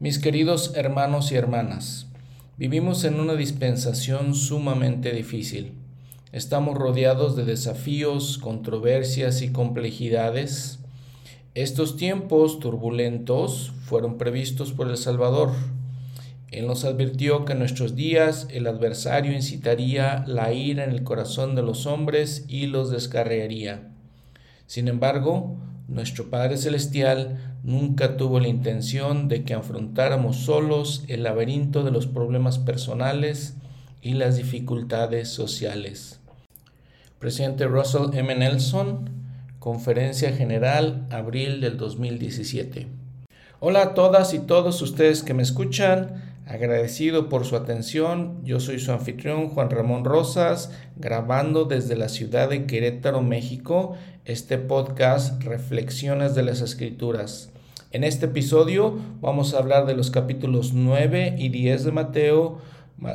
Mis queridos hermanos y hermanas, vivimos en una dispensación sumamente difícil. Estamos rodeados de desafíos, controversias y complejidades. Estos tiempos turbulentos fueron previstos por el Salvador. Él nos advirtió que en nuestros días el adversario incitaría la ira en el corazón de los hombres y los descarriaría. Sin embargo, nuestro Padre Celestial nunca tuvo la intención de que afrontáramos solos el laberinto de los problemas personales y las dificultades sociales. Presidente Russell M. Nelson, Conferencia General, abril del 2017. Hola a todas y todos ustedes que me escuchan. Agradecido por su atención, yo soy su anfitrión Juan Ramón Rosas, grabando desde la ciudad de Querétaro, México, este podcast Reflexiones de las Escrituras. En este episodio vamos a hablar de los capítulos 9 y 10 de Mateo,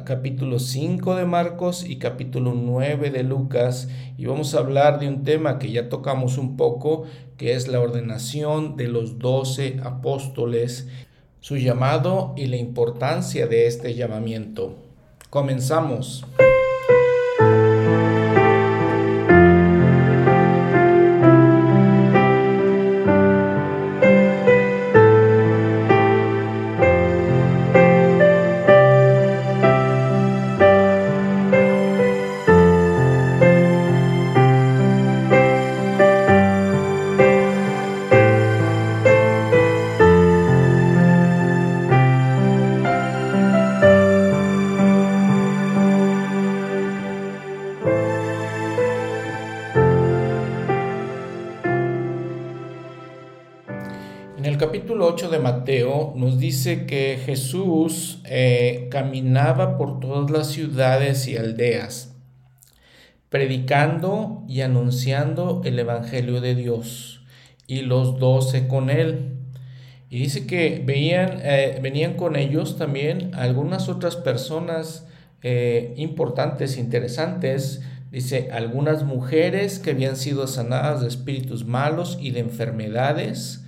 capítulo 5 de Marcos y capítulo 9 de Lucas y vamos a hablar de un tema que ya tocamos un poco, que es la ordenación de los doce apóstoles su llamado y la importancia de este llamamiento. Comenzamos. Que Jesús eh, caminaba por todas las ciudades y aldeas, predicando y anunciando el Evangelio de Dios, y los doce con él. Y dice que veían, eh, venían con ellos también algunas otras personas eh, importantes, interesantes, Dice, algunas mujeres que habían sido sanadas de espíritus malos y de enfermedades,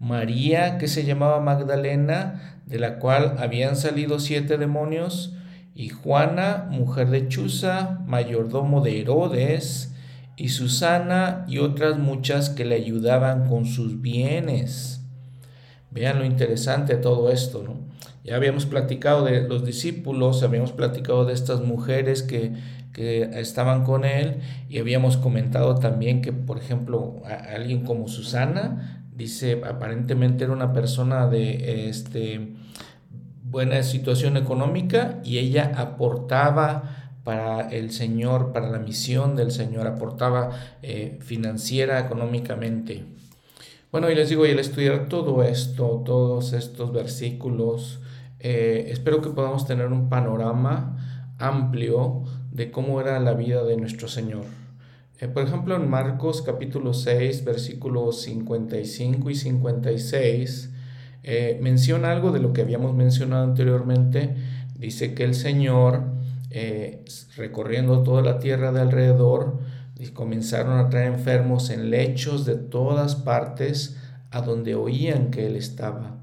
María, que se llamaba Magdalena, de la cual habían salido siete demonios, y Juana, mujer de Chuza, mayordomo de Herodes, y Susana y otras muchas que le ayudaban con sus bienes. Vean lo interesante de todo esto, ¿no? Ya habíamos platicado de los discípulos, habíamos platicado de estas mujeres que, que estaban con él y habíamos comentado también que, por ejemplo, alguien como Susana Dice, aparentemente era una persona de este, buena situación económica y ella aportaba para el Señor, para la misión del Señor, aportaba eh, financiera, económicamente. Bueno, y les digo, y al estudiar todo esto, todos estos versículos, eh, espero que podamos tener un panorama amplio de cómo era la vida de nuestro Señor. Eh, por ejemplo, en Marcos capítulo 6, versículos 55 y 56, eh, menciona algo de lo que habíamos mencionado anteriormente. Dice que el Señor, eh, recorriendo toda la tierra de alrededor, comenzaron a traer enfermos en lechos de todas partes a donde oían que Él estaba.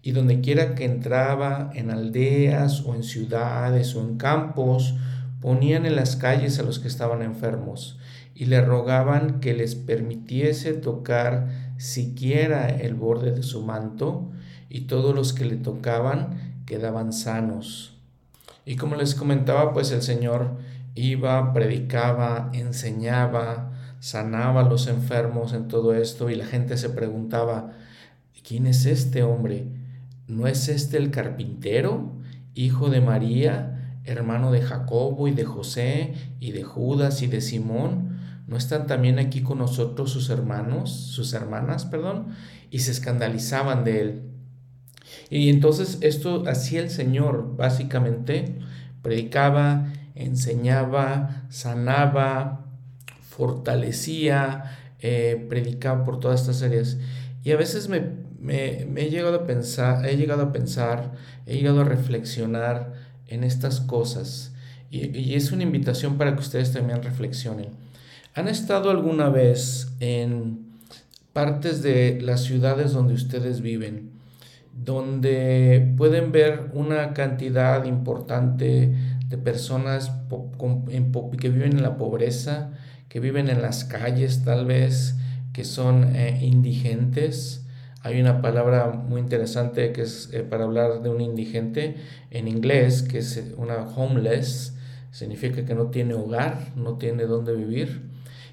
Y donde quiera que entraba, en aldeas o en ciudades o en campos, ponían en las calles a los que estaban enfermos y le rogaban que les permitiese tocar siquiera el borde de su manto, y todos los que le tocaban quedaban sanos. Y como les comentaba, pues el Señor iba, predicaba, enseñaba, sanaba a los enfermos en todo esto, y la gente se preguntaba, ¿quién es este hombre? ¿No es este el carpintero, hijo de María, hermano de Jacobo y de José y de Judas y de Simón? ¿No están también aquí con nosotros sus hermanos, sus hermanas, perdón? Y se escandalizaban de él. Y entonces esto hacía el Señor, básicamente, predicaba, enseñaba, sanaba, fortalecía, eh, predicaba por todas estas áreas. Y a veces me, he llegado a pensar, he llegado a pensar, he llegado a reflexionar en estas cosas. y es una invitación para que ustedes también reflexionen. ¿Han estado alguna vez en partes de las ciudades donde ustedes viven donde pueden ver una cantidad importante de personas que viven en la pobreza, que viven en las calles tal vez, que son eh, indigentes. Hay una palabra muy interesante que es eh, para hablar de un indigente en inglés, que es una homeless, significa que no tiene hogar, no tiene dónde vivir.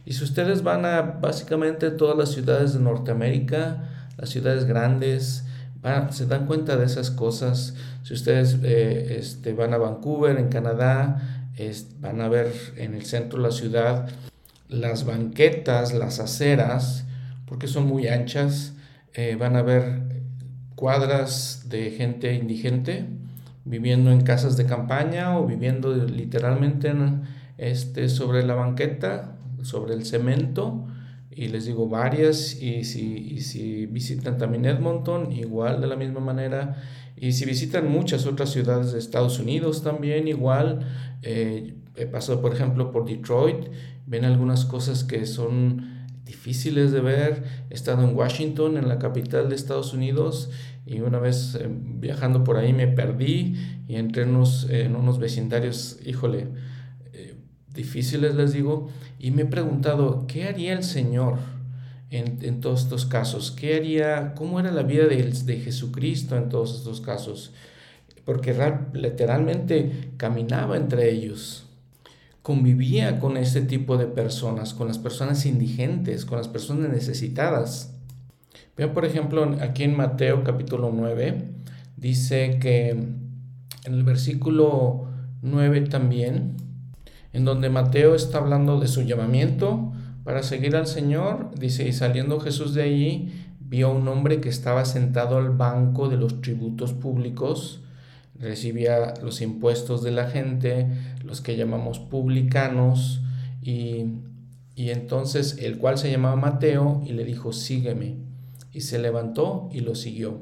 Y si ustedes van a básicamente todas las ciudades de Norteamérica, las ciudades grandes, se dan cuenta de esas cosas. Si ustedes eh, este, van a Vancouver, en Canadá, van a ver en el centro de la ciudad las banquetas, las aceras, porque son muy anchas, eh, van a ver cuadras de gente indigente viviendo en casas de campaña o viviendo literalmente este, sobre la banqueta, sobre el cemento y les digo varias y si, si visitan también Edmonton igual de la misma manera y si visitan muchas otras ciudades de Estados Unidos también igual eh, he pasado por ejemplo por Detroit ven algunas cosas que son difíciles de ver. He estado en Washington en la capital de Estados Unidos y una vez eh, viajando por ahí me perdí y entré en en unos vecindarios híjole difíciles, les digo, y me he preguntado, ¿qué haría el Señor en, todos estos casos? ¿Qué haría, cómo era la vida de, de Jesucristo en todos estos casos? Porque literalmente caminaba entre ellos, convivía con este tipo de personas, con las personas indigentes, con las personas necesitadas. Vean, por ejemplo, aquí en Mateo capítulo 9, dice que en el versículo 9 también, en donde Mateo está hablando de su llamamiento para seguir al Señor. Dice, y saliendo Jesús de allí, vio a un hombre que estaba sentado al banco de los tributos públicos, recibía los impuestos de la gente, los que llamamos publicanos, y, entonces el cual se llamaba Mateo y le dijo, sígueme. Y se levantó y lo siguió.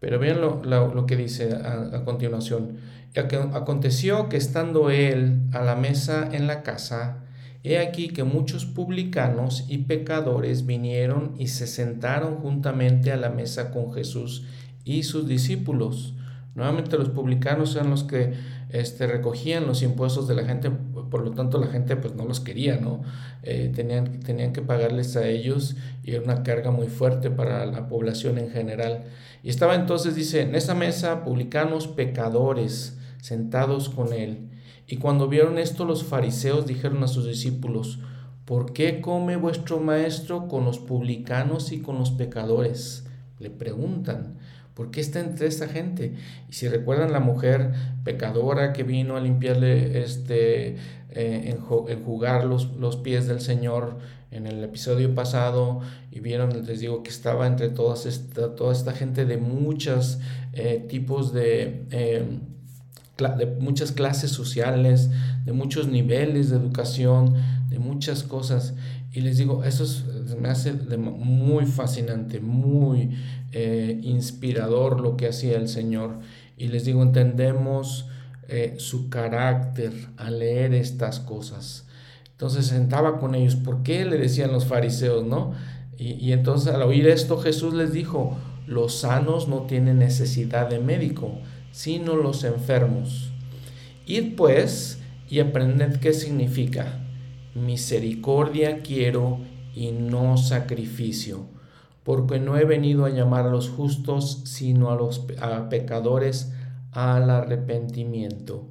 Pero vean lo, que dice a continuación. Aconteció que estando él a la mesa en la casa, he aquí que muchos publicanos y pecadores vinieron y se sentaron juntamente a la mesa con Jesús y sus discípulos. Nuevamente los publicanos eran los que este, recogían los impuestos de la gente, por lo tanto la gente pues no los quería, ¿no? Eh, tenían, tenían que pagarles a ellos y era una carga muy fuerte para la población en general. Y estaba entonces, dice, en esa mesa publicanos pecadores, sentados con él. Y cuando vieron esto los fariseos dijeron a sus discípulos, ¿por qué come vuestro maestro con los publicanos y con los pecadores? Le preguntan, ¿por qué está entre esta gente? Y si recuerdan la mujer pecadora que vino a limpiarle, este, eh, enjugar los, los pies del Señor en el episodio pasado y vieron, les digo, que estaba entre esta, toda esta gente de muchos eh, tipos de... Eh, de muchas clases sociales, de muchos niveles de educación, de muchas cosas. Y les digo, eso me hace muy fascinante, muy eh, inspirador lo que hacía el Señor. Y les digo, entendemos eh, su carácter al leer estas cosas. Entonces sentaba con ellos. ¿Por qué le decían los fariseos, no? Y, y entonces al oír esto Jesús les dijo, los sanos no tienen necesidad de médico, sino los enfermos. Id pues y aprended qué significa. Misericordia quiero y no sacrificio, porque no he venido a llamar a los justos, sino a los pecadores al arrepentimiento.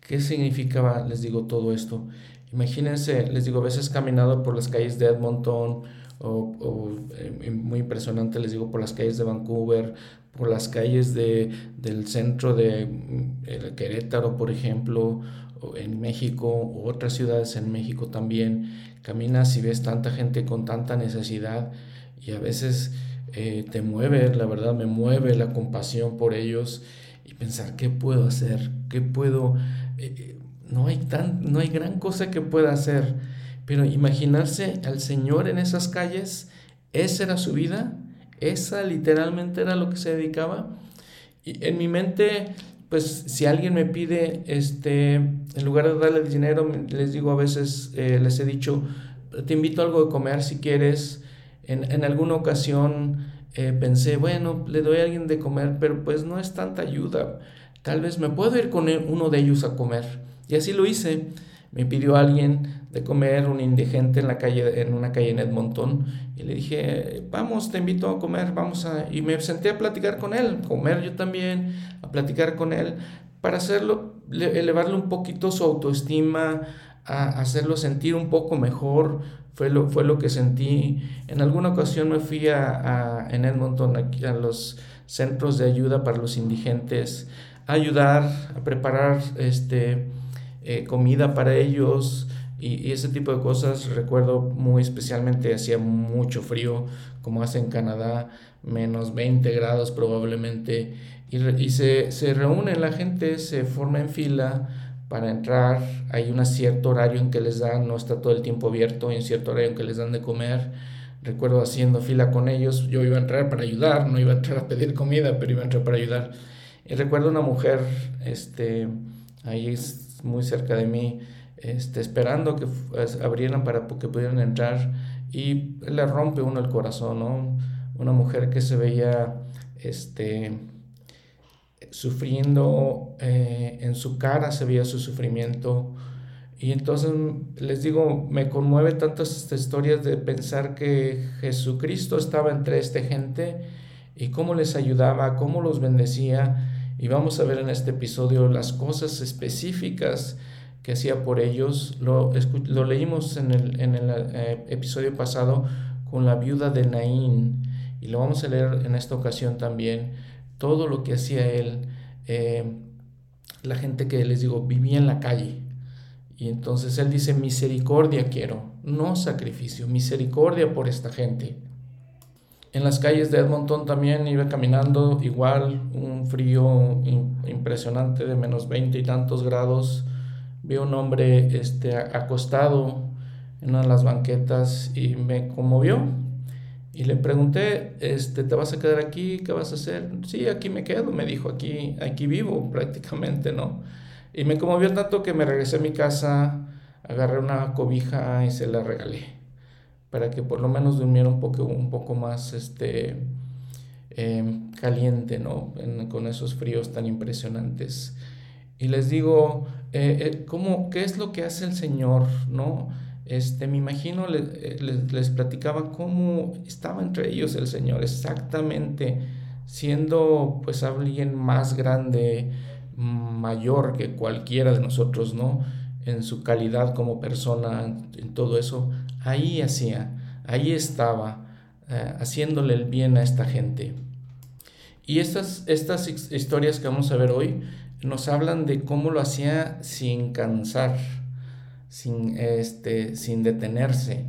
¿Qué significaba, les digo, todo esto? Imagínense, les digo, a veces caminado por las calles de Edmonton, o, eh, muy impresionante, les digo, por las calles de Vancouver, por las calles de, del centro de mm, Querétaro, por ejemplo, o en México, o otras ciudades en México también. Caminas y ves tanta gente con tanta necesidad y a veces eh, te mueve, la verdad me mueve la compasión por ellos y pensar qué puedo hacer, qué puedo... Eh, no, hay tan, no hay gran cosa que pueda hacer, pero imaginarse al Señor en esas calles, esa era su vida esa literalmente era lo que se dedicaba. Y en mi mente, pues si alguien me pide, este, en lugar de darle dinero, les digo a veces, eh, les he dicho, te invito algo de comer si quieres. En, en alguna ocasión eh, pensé, bueno, le doy a alguien de comer, pero pues no es tanta ayuda. Tal vez me puedo ir con uno de ellos a comer. Y así lo hice. Me pidió alguien de comer, un indigente en la calle, en una calle en Edmonton, y le dije, vamos, te invito a comer, vamos a... Y me senté a platicar con él, comer yo también, a platicar con él, para hacerlo, elevarle un poquito su autoestima, a hacerlo sentir un poco mejor, fue lo, fue lo que sentí. En alguna ocasión me fui a, en Edmonton, aquí a los centros de ayuda para los indigentes, a ayudar, a preparar este, eh, comida para ellos y, ese tipo de cosas. Recuerdo muy especialmente, hacía mucho frío, como hace en Canadá, menos 20 grados probablemente, y, y se, se reúne la gente, se forma en fila para entrar, hay un cierto horario en que les dan, no está todo el tiempo abierto, hay un cierto horario en que les dan de comer. Recuerdo haciendo fila con ellos, yo iba a entrar para ayudar, no iba a entrar a pedir comida, pero iba a entrar para ayudar. Y recuerdo una mujer, este, ahí muy cerca de mí, este, esperando que abrieran para que pudieran entrar y le rompe uno el corazón, ¿no? Una mujer que se veía, este, sufriendo, eh, en su cara se veía su sufrimiento. Y entonces les digo, me conmueve tantas estas historias de pensar que Jesucristo estaba entre esta gente y cómo les ayudaba, cómo los bendecía. Y vamos a ver en este episodio las cosas específicas que hacía por ellos. Lo, lo leímos en el, en el eh, episodio pasado con la viuda de Naín y lo vamos a leer en esta ocasión también todo lo que hacía él, eh, la gente que les digo vivía en la calle. Y entonces él dice, misericordia quiero, no sacrificio, misericordia por esta gente. En las calles de Edmonton también iba caminando igual, un frío impresionante de menos veinte y tantos grados. Vi un hombre este, acostado en una de las banquetas y me conmovió y le pregunté, este, ¿te vas a quedar aquí? ¿Qué vas a hacer? Sí, aquí me quedo, me dijo, aquí, aquí vivo prácticamente, ¿no? Y me conmovió tanto que me regresé a mi casa, agarré una cobija y se la regalé, para que por lo menos durmiera un poco, un poco más este, em, caliente, ¿no? con esos fríos tan impresionantes. Y les digo, eh, eh, ¿cómo, ¿qué es lo que hace el Señor, ¿no? Este, me imagino, eh, les, les, platicaba cómo estaba entre ellos el Señor, exactamente, siendo pues alguien más grande, mayor que cualquiera de nosotros, ¿no? En su calidad como persona, en todo eso, ahí hacía, ahí estaba, eh, haciéndole el bien a esta gente. Y estas, estas historias que vamos a ver hoy nos hablan de cómo lo hacía sin cansar sin, este, sin detenerse.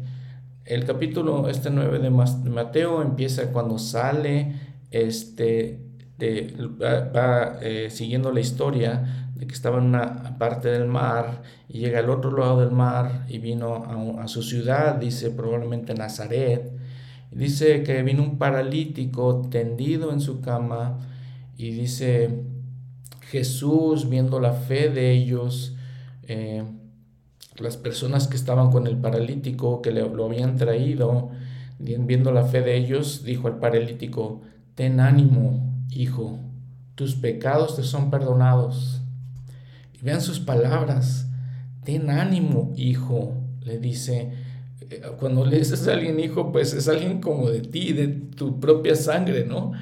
El capítulo este 9 de Mateo empieza cuando sale, este, va, eh, siguiendo la historia de que estaba en una parte del mar y llega al otro lado del mar y vino a, su ciudad, dice probablemente Nazaret. Dice que vino un paralítico tendido en su cama y dice Jesús viendo la fe de ellos, eh, las personas que estaban con el paralítico, que lo habían traído, viendo la fe de ellos, dijo al paralítico, ten ánimo, hijo, tus pecados te son perdonados. Vean sus palabras, ten ánimo, hijo, le dice. Eh, cuando le dices a alguien hijo, pues es alguien como de ti, de tu propia sangre, ¿no?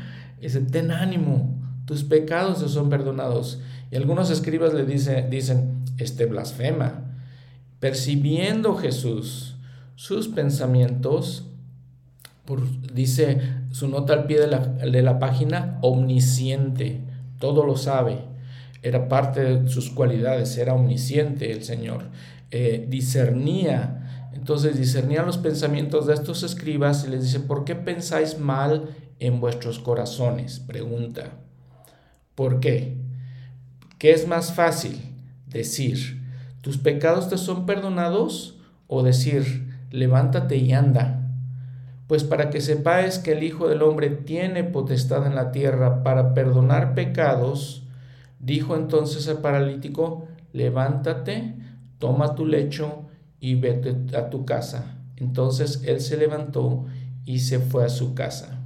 Dice, ten ánimo, tus pecados te son perdonados. Y algunos escribas le dice, dicen, este blasfema, percibiendo Jesús sus pensamientos, dice su nota al pie de la, de la página, omnisciente, todo lo sabe, era parte de sus cualidades, era omnisciente el Señor, eh, discernía, entonces discernía los pensamientos de estos escribas y les dice, ¿por qué pensáis mal en vuestros corazones? Pregunta, ¿por qué? ¿Qué es más fácil decir? ¿Tus pecados te son perdonados? O decir, levántate y anda. Pues para que sepáis que el Hijo del Hombre tiene potestad en la tierra para perdonar pecados, dijo entonces el paralítico, levántate, toma tu lecho y vete a tu casa. Entonces él se levantó y se fue a su casa.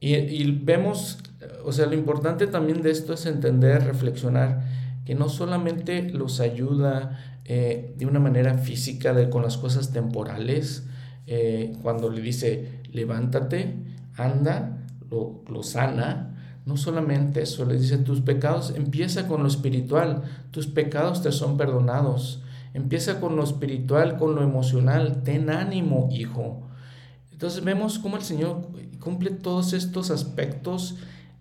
Y, vemos, o sea, lo importante también de esto es entender, reflexionar, que no solamente los ayuda eh, de una manera física de, con las cosas temporales, eh, cuando le dice, levántate, anda, lo, lo sana, no solamente eso, le dice, tus pecados, empieza con lo espiritual, tus pecados te son perdonados. Empieza con lo espiritual, con lo emocional. Ten ánimo, hijo. Entonces vemos cómo el Señor cumple todos estos aspectos,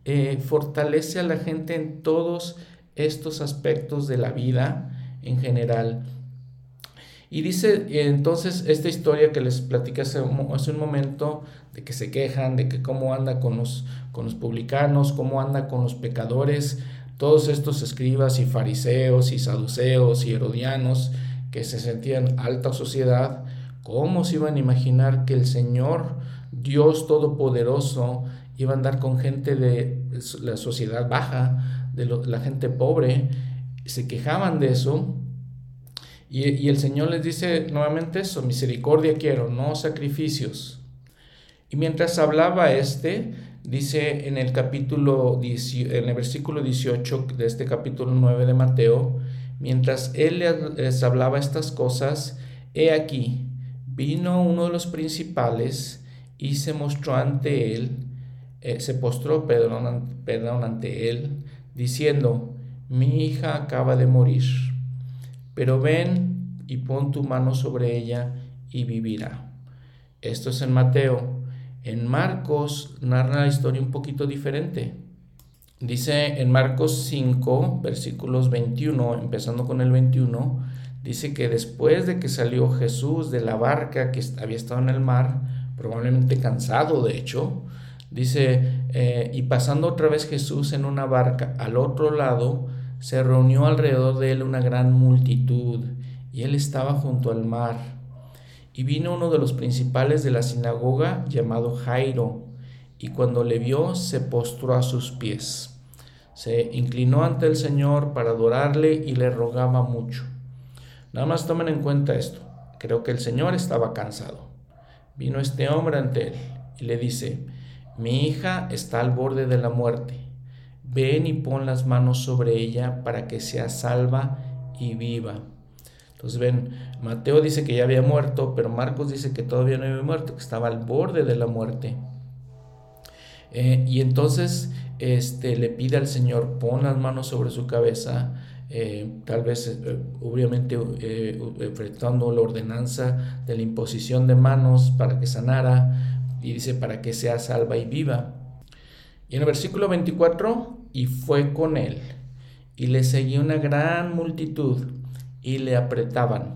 eh, fortalece a la gente en todos estos aspectos de la vida en general. Y dice entonces esta historia que les platicé hace un, momento, de que se quejan, de que cómo anda con los, con los publicanos, cómo anda con los pecadores, todos estos escribas y fariseos y saduceos y herodianos que se sentían alta sociedad, ¿cómo se iban a imaginar que el Señor, Dios Todopoderoso, iba a andar con gente de la sociedad baja, de la gente pobre? Se quejaban de eso y, el Señor les dice nuevamente eso, misericordia quiero, no sacrificios. Y mientras hablaba este, dice en el capítulo, en el versículo 18 de este capítulo 9 de Mateo, mientras él les hablaba estas cosas, he aquí, vino uno de los principales y se mostró ante él, eh, se postró perdón, perdón ante él, diciendo, mi hija acaba de morir pero ven y pon tu mano sobre ella y vivirá. Esto es en Mateo. En Marcos narra la historia un poquito diferente. Dice en Marcos 5, versículos 21, empezando con el 21, dice que después de que salió Jesús de la barca que había estado en el mar, probablemente cansado de hecho, dice, eh, y pasando otra vez Jesús en una barca al otro lado, se reunió alrededor de él una gran multitud, y él estaba junto al mar. Y vino uno de los principales de la sinagoga llamado Jairo, y cuando le vio se postró a sus pies. Se inclinó ante el Señor para adorarle y le rogaba mucho. Nada más tomen en cuenta esto. Creo que el Señor estaba cansado. Vino este hombre ante él y le dice, mi hija está al borde de la muerte ven y pon las manos sobre ella para que sea salva y viva. Entonces ven, Mateo dice que ya había muerto, pero Marcos dice que todavía no había muerto, que estaba al borde de la muerte. Eh, y entonces este, le pide al Señor, pon las manos sobre su cabeza, eh, tal vez eh, obviamente enfrentando la ordenanza de la imposición de manos para que sanara, y dice para que sea salva y viva. Y en el versículo 24 y fue con él, y le seguía una gran multitud, y le apretaban.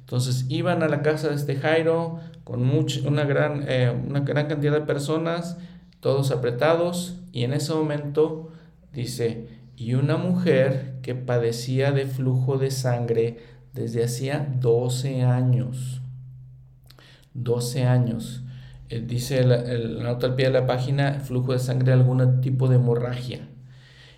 Entonces iban a la casa de este Jairo con una, gran, eh, una gran cantidad de personas, todos apretados, y en ese momento dice, y una mujer que padecía de flujo de sangre desde hacía 12 años. 12 años. Eh, dice la, nota al pie de la página, flujo de sangre, algún tipo de hemorragia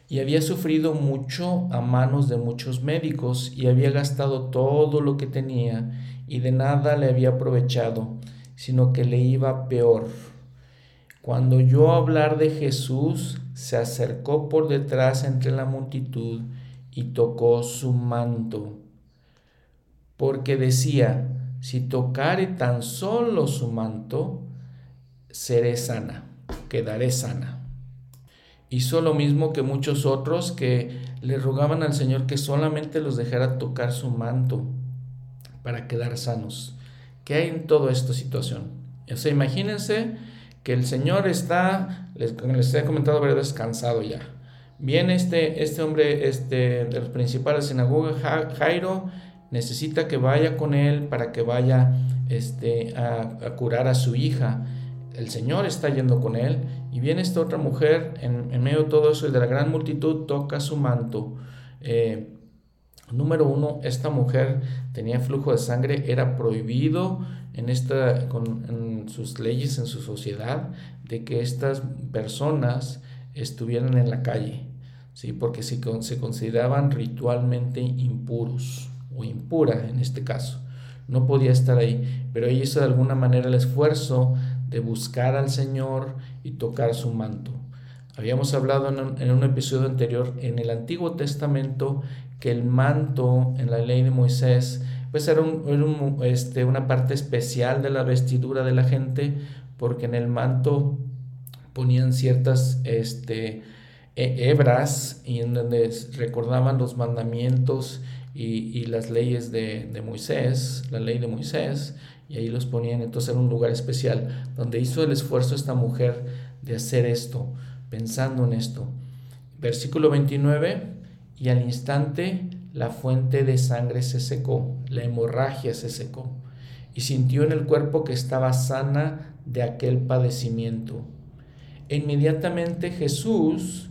y había sufrido mucho a manos de muchos médicos y había gastado todo lo que tenía y de nada le había aprovechado, sino que le iba peor. Cuando oyó hablar de Jesús, se acercó por detrás entre la multitud y tocó su manto, porque decía, si tocare tan solo su manto, seré sana, quedaré sana. Hizo lo mismo que muchos otros que le rogaban al Señor que solamente los dejara tocar su manto para quedar sanos. ¿Qué hay en toda esta situación? O sea, imagínense que el Señor está, les, les he comentado varias cansado ya. Viene este, este hombre este, de los principales de sinagoga, Jairo, necesita que vaya con él para que vaya este, a curar a su hija el Señor está yendo con él y viene esta otra mujer en, medio de todo eso y de la gran multitud toca su manto. Eh, número uno, esta mujer tenía flujo de sangre, era prohibido en, esta, con, sus leyes, en su sociedad, de que estas personas estuvieran en la calle, ¿sí? porque se, se consideraban ritualmente impuros o impura en este caso. No podía estar ahí, pero ella hizo de alguna manera el esfuerzo de buscar al Señor y tocar su manto. Habíamos hablado en un, episodio anterior en el Antiguo Testamento que el manto en la ley de Moisés pues era, este, una parte especial de la vestidura de la gente porque en el manto ponían ciertas este, hebras y en donde recordaban los mandamientos y, las leyes de, de, Moisés, la ley de Moisés, y ahí los ponían, entonces era un lugar especial donde hizo el esfuerzo esta mujer de hacer esto, pensando en esto. Versículo 29, y al instante la fuente de sangre se secó, la hemorragia se secó, y sintió en el cuerpo que estaba sana de aquel padecimiento. Inmediatamente Jesús,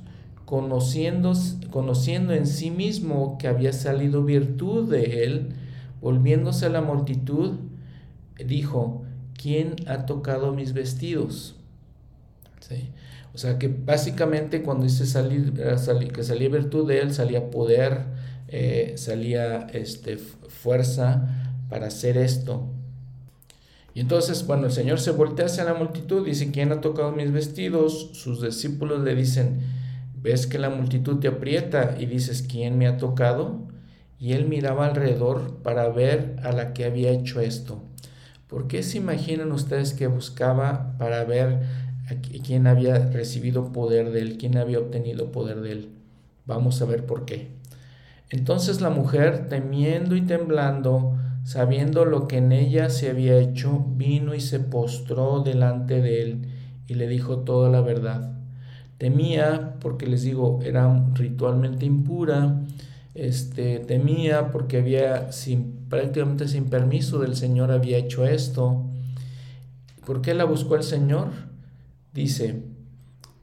conociendo, conociendo en sí mismo que había salido virtud de él, volviéndose a la multitud, dijo, ¿quién ha tocado mis vestidos? O sea que básicamente cuando dice salir, eh, que salía virtud de él, salía poder, eh, salía este, fuerza para hacer esto. Y entonces, cuando el Señor se voltea hacia la multitud, dice, ¿quién ha tocado mis vestidos? Sus discípulos le dicen, ¿ves que la multitud te aprieta? Y dices, ¿quién me ha tocado? Y él miraba alrededor para ver a la que había hecho esto. ¿Por qué se imaginan ustedes que buscaba para ver a quién había recibido poder de él, quién había obtenido poder de él? Vamos a ver por qué. Entonces la mujer, temiendo y temblando, sabiendo lo que en ella se había hecho, vino y se postró delante de él y le dijo toda la verdad. Temía, porque les digo, era ritualmente impura, este, temía porque había sin, prácticamente sin permiso del Señor había hecho esto. ¿Por qué la buscó el Señor? Dice,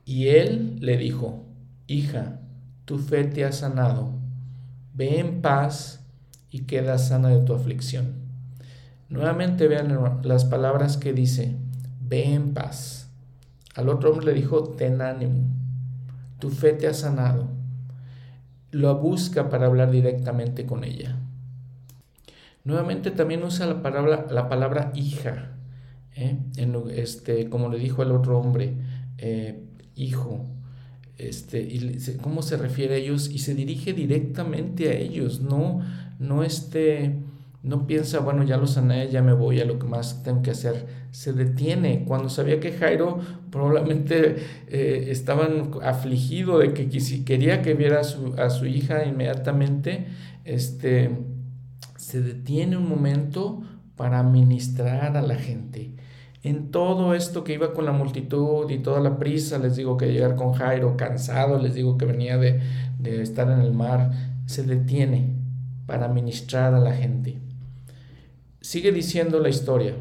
y él le dijo, hija, tu fe te ha sanado, ve en paz y queda sana de tu aflicción. Nuevamente vean las palabras que dice, ve en paz. Al otro hombre le dijo, ten ánimo, tu fe te ha sanado. Lo busca para hablar directamente con ella. Nuevamente también usa la palabra, la palabra hija, ¿eh? en, este, como le dijo el otro hombre, eh, hijo. Este, cómo se refiere a ellos y se dirige directamente a ellos, no, no este, no piensa, bueno, ya lo sané, ya me voy a lo que más tengo que hacer. Se detiene. Cuando sabía que Jairo probablemente eh, estaban afligido de que si quería que viera a su, a su hija inmediatamente, este, se detiene un momento para ministrar a la gente. En todo esto que iba con la multitud y toda la prisa, les digo que llegar con Jairo, cansado, les digo que venía de, de estar en el mar, se detiene para ministrar a la gente. Sigue diciendo la historia.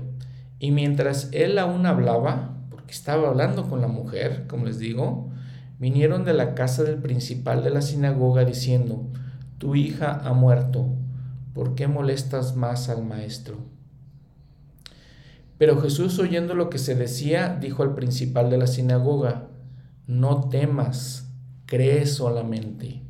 Y mientras él aún hablaba, porque estaba hablando con la mujer, como les digo, vinieron de la casa del principal de la sinagoga diciendo, tu hija ha muerto, ¿por qué molestas más al maestro? Pero Jesús, oyendo lo que se decía, dijo al principal de la sinagoga, no temas, cree solamente.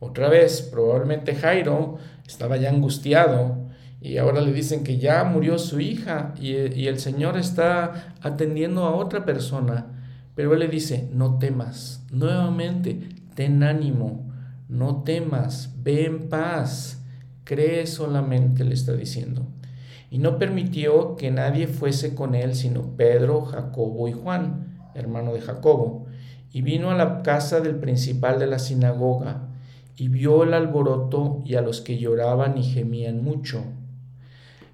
Otra vez, probablemente Jairo estaba ya angustiado y ahora le dicen que ya murió su hija y, el Señor está atendiendo a otra persona. Pero él le dice, no temas. Nuevamente, ten ánimo, no temas, ve en paz, cree solamente, le está diciendo. Y no permitió que nadie fuese con él sino Pedro, Jacobo y Juan, hermano de Jacobo. Y vino a la casa del principal de la sinagoga y vio el alboroto y a los que lloraban y gemían mucho.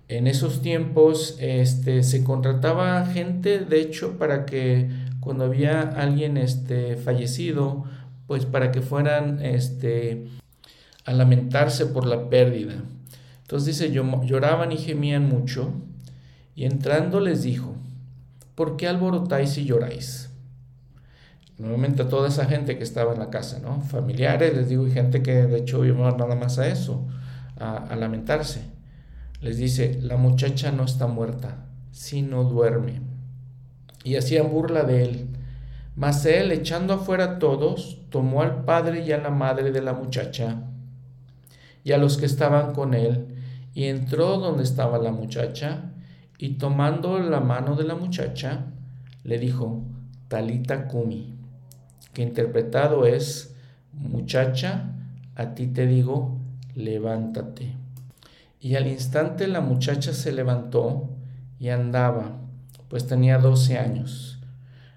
En esos tiempos este, se contrataba gente, de hecho, para que cuando había alguien este, fallecido, pues para que fueran este, a lamentarse por la pérdida. Entonces dice, lloraban y gemían mucho, y entrando les dijo, ¿por qué alborotáis y lloráis? nuevamente a toda esa gente que estaba en la casa, ¿no? Familiares, les digo, y gente que de hecho iba nada más a eso, a, lamentarse. Les dice, la muchacha no está muerta, sino duerme. Y hacían burla de él. Mas él, echando afuera a todos, tomó al padre y a la madre de la muchacha y a los que estaban con él, y entró donde estaba la muchacha, y tomando la mano de la muchacha, le dijo, Talita Kumi, que interpretado es, muchacha, a ti te digo, levántate. Y al instante la muchacha se levantó y andaba, pues tenía 12 años.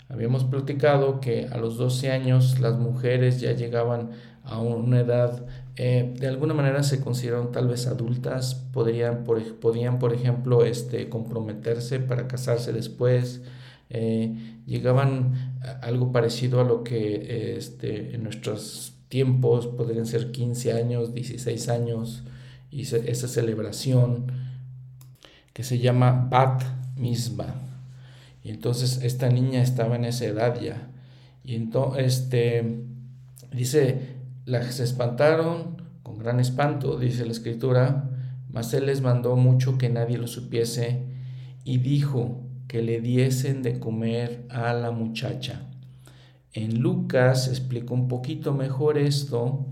Habíamos platicado que a los 12 años las mujeres ya llegaban a una edad, eh, de alguna manera se consideraron tal vez adultas, podrían, por, podían, por ejemplo, este, comprometerse para casarse después, eh, llegaban algo parecido a lo que este, en nuestros tiempos podrían ser 15 años, 16 años, y esa celebración que se llama Bat Misba. Y entonces esta niña estaba en esa edad ya. Y entonces, este, dice, las espantaron con gran espanto, dice la escritura, mas él les mandó mucho que nadie lo supiese y dijo que le diesen de comer a la muchacha. En Lucas explica un poquito mejor esto.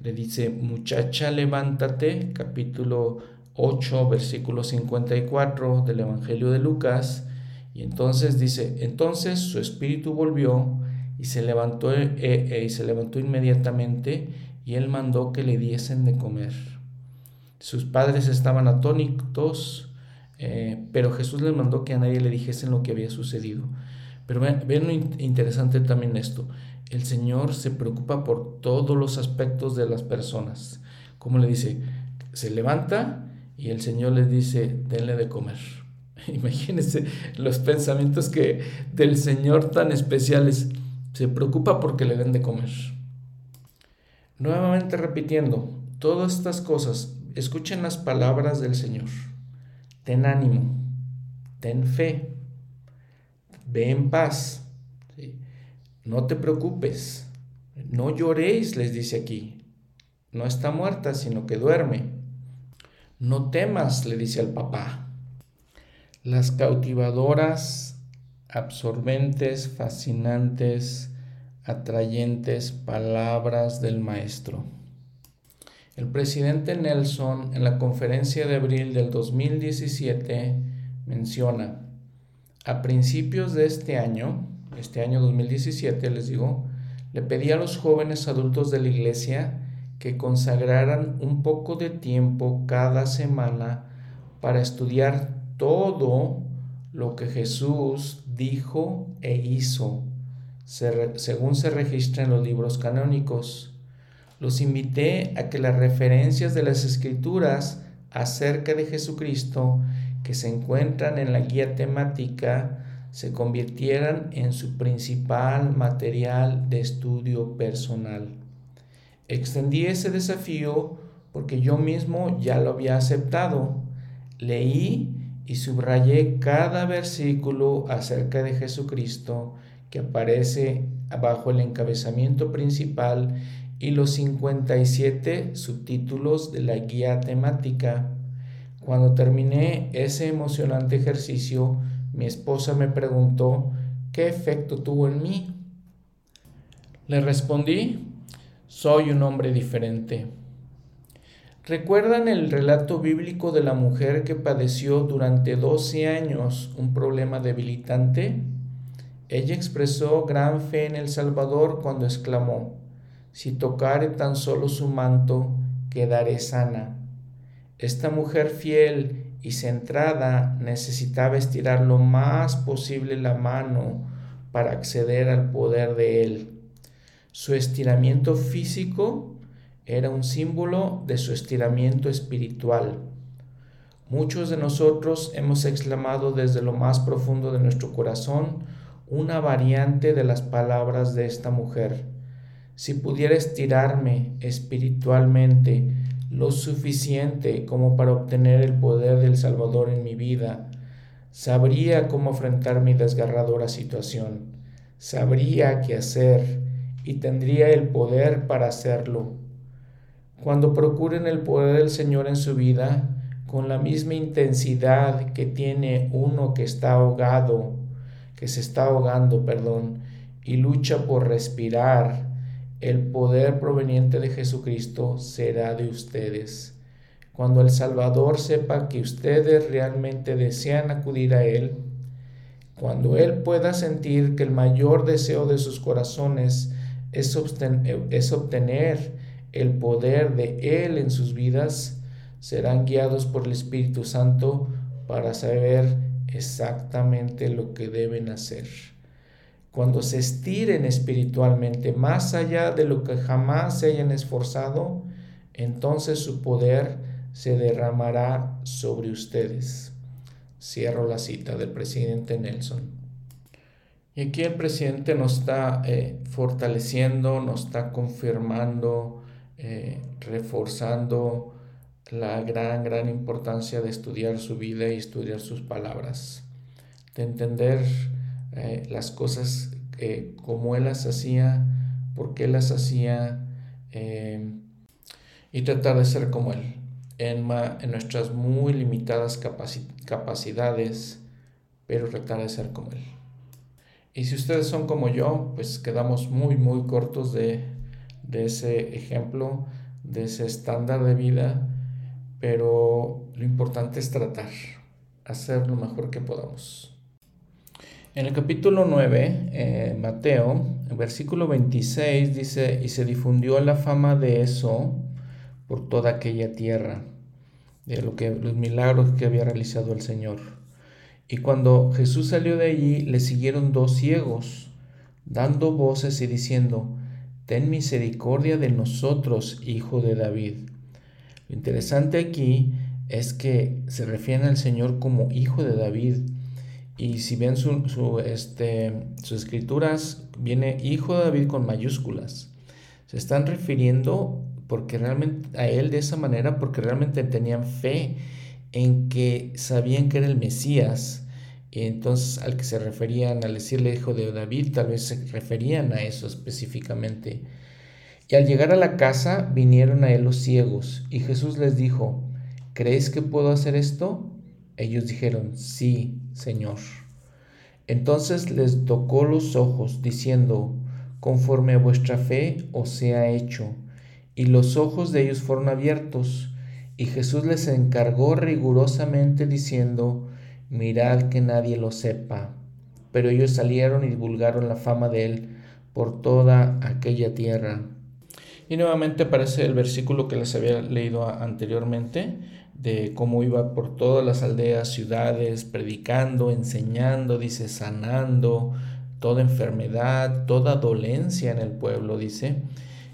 Le dice, muchacha, levántate, capítulo 8, versículo 54 del Evangelio de Lucas. Y entonces dice, entonces su espíritu volvió y se levantó, eh, eh, y se levantó inmediatamente y él mandó que le diesen de comer. Sus padres estaban atónitos, eh, pero Jesús les mandó que a nadie le dijesen lo que había sucedido. Pero ven lo interesante también esto. El Señor se preocupa por todos los aspectos de las personas. Como le dice, se levanta y el Señor les dice, denle de comer. Imagínense los pensamientos que del Señor tan especiales se preocupa porque le den de comer. Nuevamente repitiendo, todas estas cosas, escuchen las palabras del Señor. Ten ánimo, ten fe, ve en paz, no te preocupes, no lloréis, les dice aquí. No está muerta, sino que duerme. No temas, le dice al papá. Las cautivadoras absorbentes, fascinantes, atrayentes palabras del maestro. El presidente Nelson en la conferencia de abril del 2017 menciona, a principios de este año, este año 2017 les digo, le pedí a los jóvenes adultos de la iglesia que consagraran un poco de tiempo cada semana para estudiar todo lo que Jesús dijo e hizo, según se registra en los libros canónicos. Los invité a que las referencias de las escrituras acerca de Jesucristo que se encuentran en la guía temática se convirtieran en su principal material de estudio personal. Extendí ese desafío porque yo mismo ya lo había aceptado. Leí y subrayé cada versículo acerca de Jesucristo que aparece bajo el encabezamiento principal y los 57 subtítulos de la guía temática. Cuando terminé ese emocionante ejercicio, mi esposa me preguntó qué efecto tuvo en mí. Le respondí, soy un hombre diferente. ¿Recuerdan el relato bíblico de la mujer que padeció durante 12 años un problema debilitante? Ella expresó gran fe en el Salvador cuando exclamó, si tocare tan solo su manto, quedaré sana. Esta mujer fiel y centrada necesitaba estirar lo más posible la mano para acceder al poder de Él. Su estiramiento físico era un símbolo de su estiramiento espiritual. Muchos de nosotros hemos exclamado desde lo más profundo de nuestro corazón una variante de las palabras de esta mujer. Si pudiera estirarme espiritualmente lo suficiente como para obtener el poder del Salvador en mi vida, sabría cómo afrontar mi desgarradora situación, sabría qué hacer y tendría el poder para hacerlo. Cuando procuren el poder del Señor en su vida, con la misma intensidad que tiene uno que está ahogado, que se está ahogando, perdón, y lucha por respirar, el poder proveniente de Jesucristo será de ustedes. Cuando el Salvador sepa que ustedes realmente desean acudir a Él, cuando Él pueda sentir que el mayor deseo de sus corazones es, obtener el poder de Él en sus vidas, serán guiados por el Espíritu Santo para saber exactamente lo que deben hacer. Cuando se estiren espiritualmente más allá de lo que jamás se hayan esforzado, entonces su poder se derramará sobre ustedes. Cierro la cita del presidente Nelson. Y aquí el presidente nos está eh, fortaleciendo, nos está confirmando, eh, reforzando la gran, gran importancia de estudiar su vida y estudiar sus palabras, de entender eh, las cosas como él las hacía, por qué las hacía y tratar de ser como él en, nuestras muy limitadas capacidades, pero tratar de ser como Él. Y si ustedes son como yo, pues quedamos muy, muy cortos de, de ese ejemplo, de ese estándar de vida, pero lo importante es tratar, hacer lo mejor que podamos. En el capítulo 9, eh, Mateo, en versículo 26 dice, y se difundió la fama de eso por toda aquella tierra, de lo que, los milagros que había realizado el Señor. Y cuando Jesús salió de allí, le siguieron dos ciegos, dando voces y diciendo, Ten misericordia de nosotros, hijo de David. Lo interesante aquí es que se refieren al Señor como hijo de David. Y si ven su, este, sus escrituras, viene hijo de David con mayúsculas. Se están refiriendo porque realmente a él de esa manera, porque realmente tenían fe en que sabían que era el Mesías. Y entonces al que se referían al decirle hijo de David, tal vez se referían a eso específicamente. Y al llegar a la casa vinieron a él los ciegos, y Jesús les dijo, ¿creéis que puedo hacer esto? Ellos dijeron, sí, Señor. Entonces les tocó los ojos, diciendo, conforme a vuestra fe os sea hecho y los ojos de ellos fueron abiertos, y Jesús les encargó rigurosamente diciendo, mirad que nadie lo sepa. Pero ellos salieron y divulgaron la fama de él por toda aquella tierra. Y nuevamente aparece el versículo que les había leído anteriormente, de cómo iba por todas las aldeas, ciudades, predicando, enseñando, dice, sanando toda enfermedad, toda dolencia en el pueblo, dice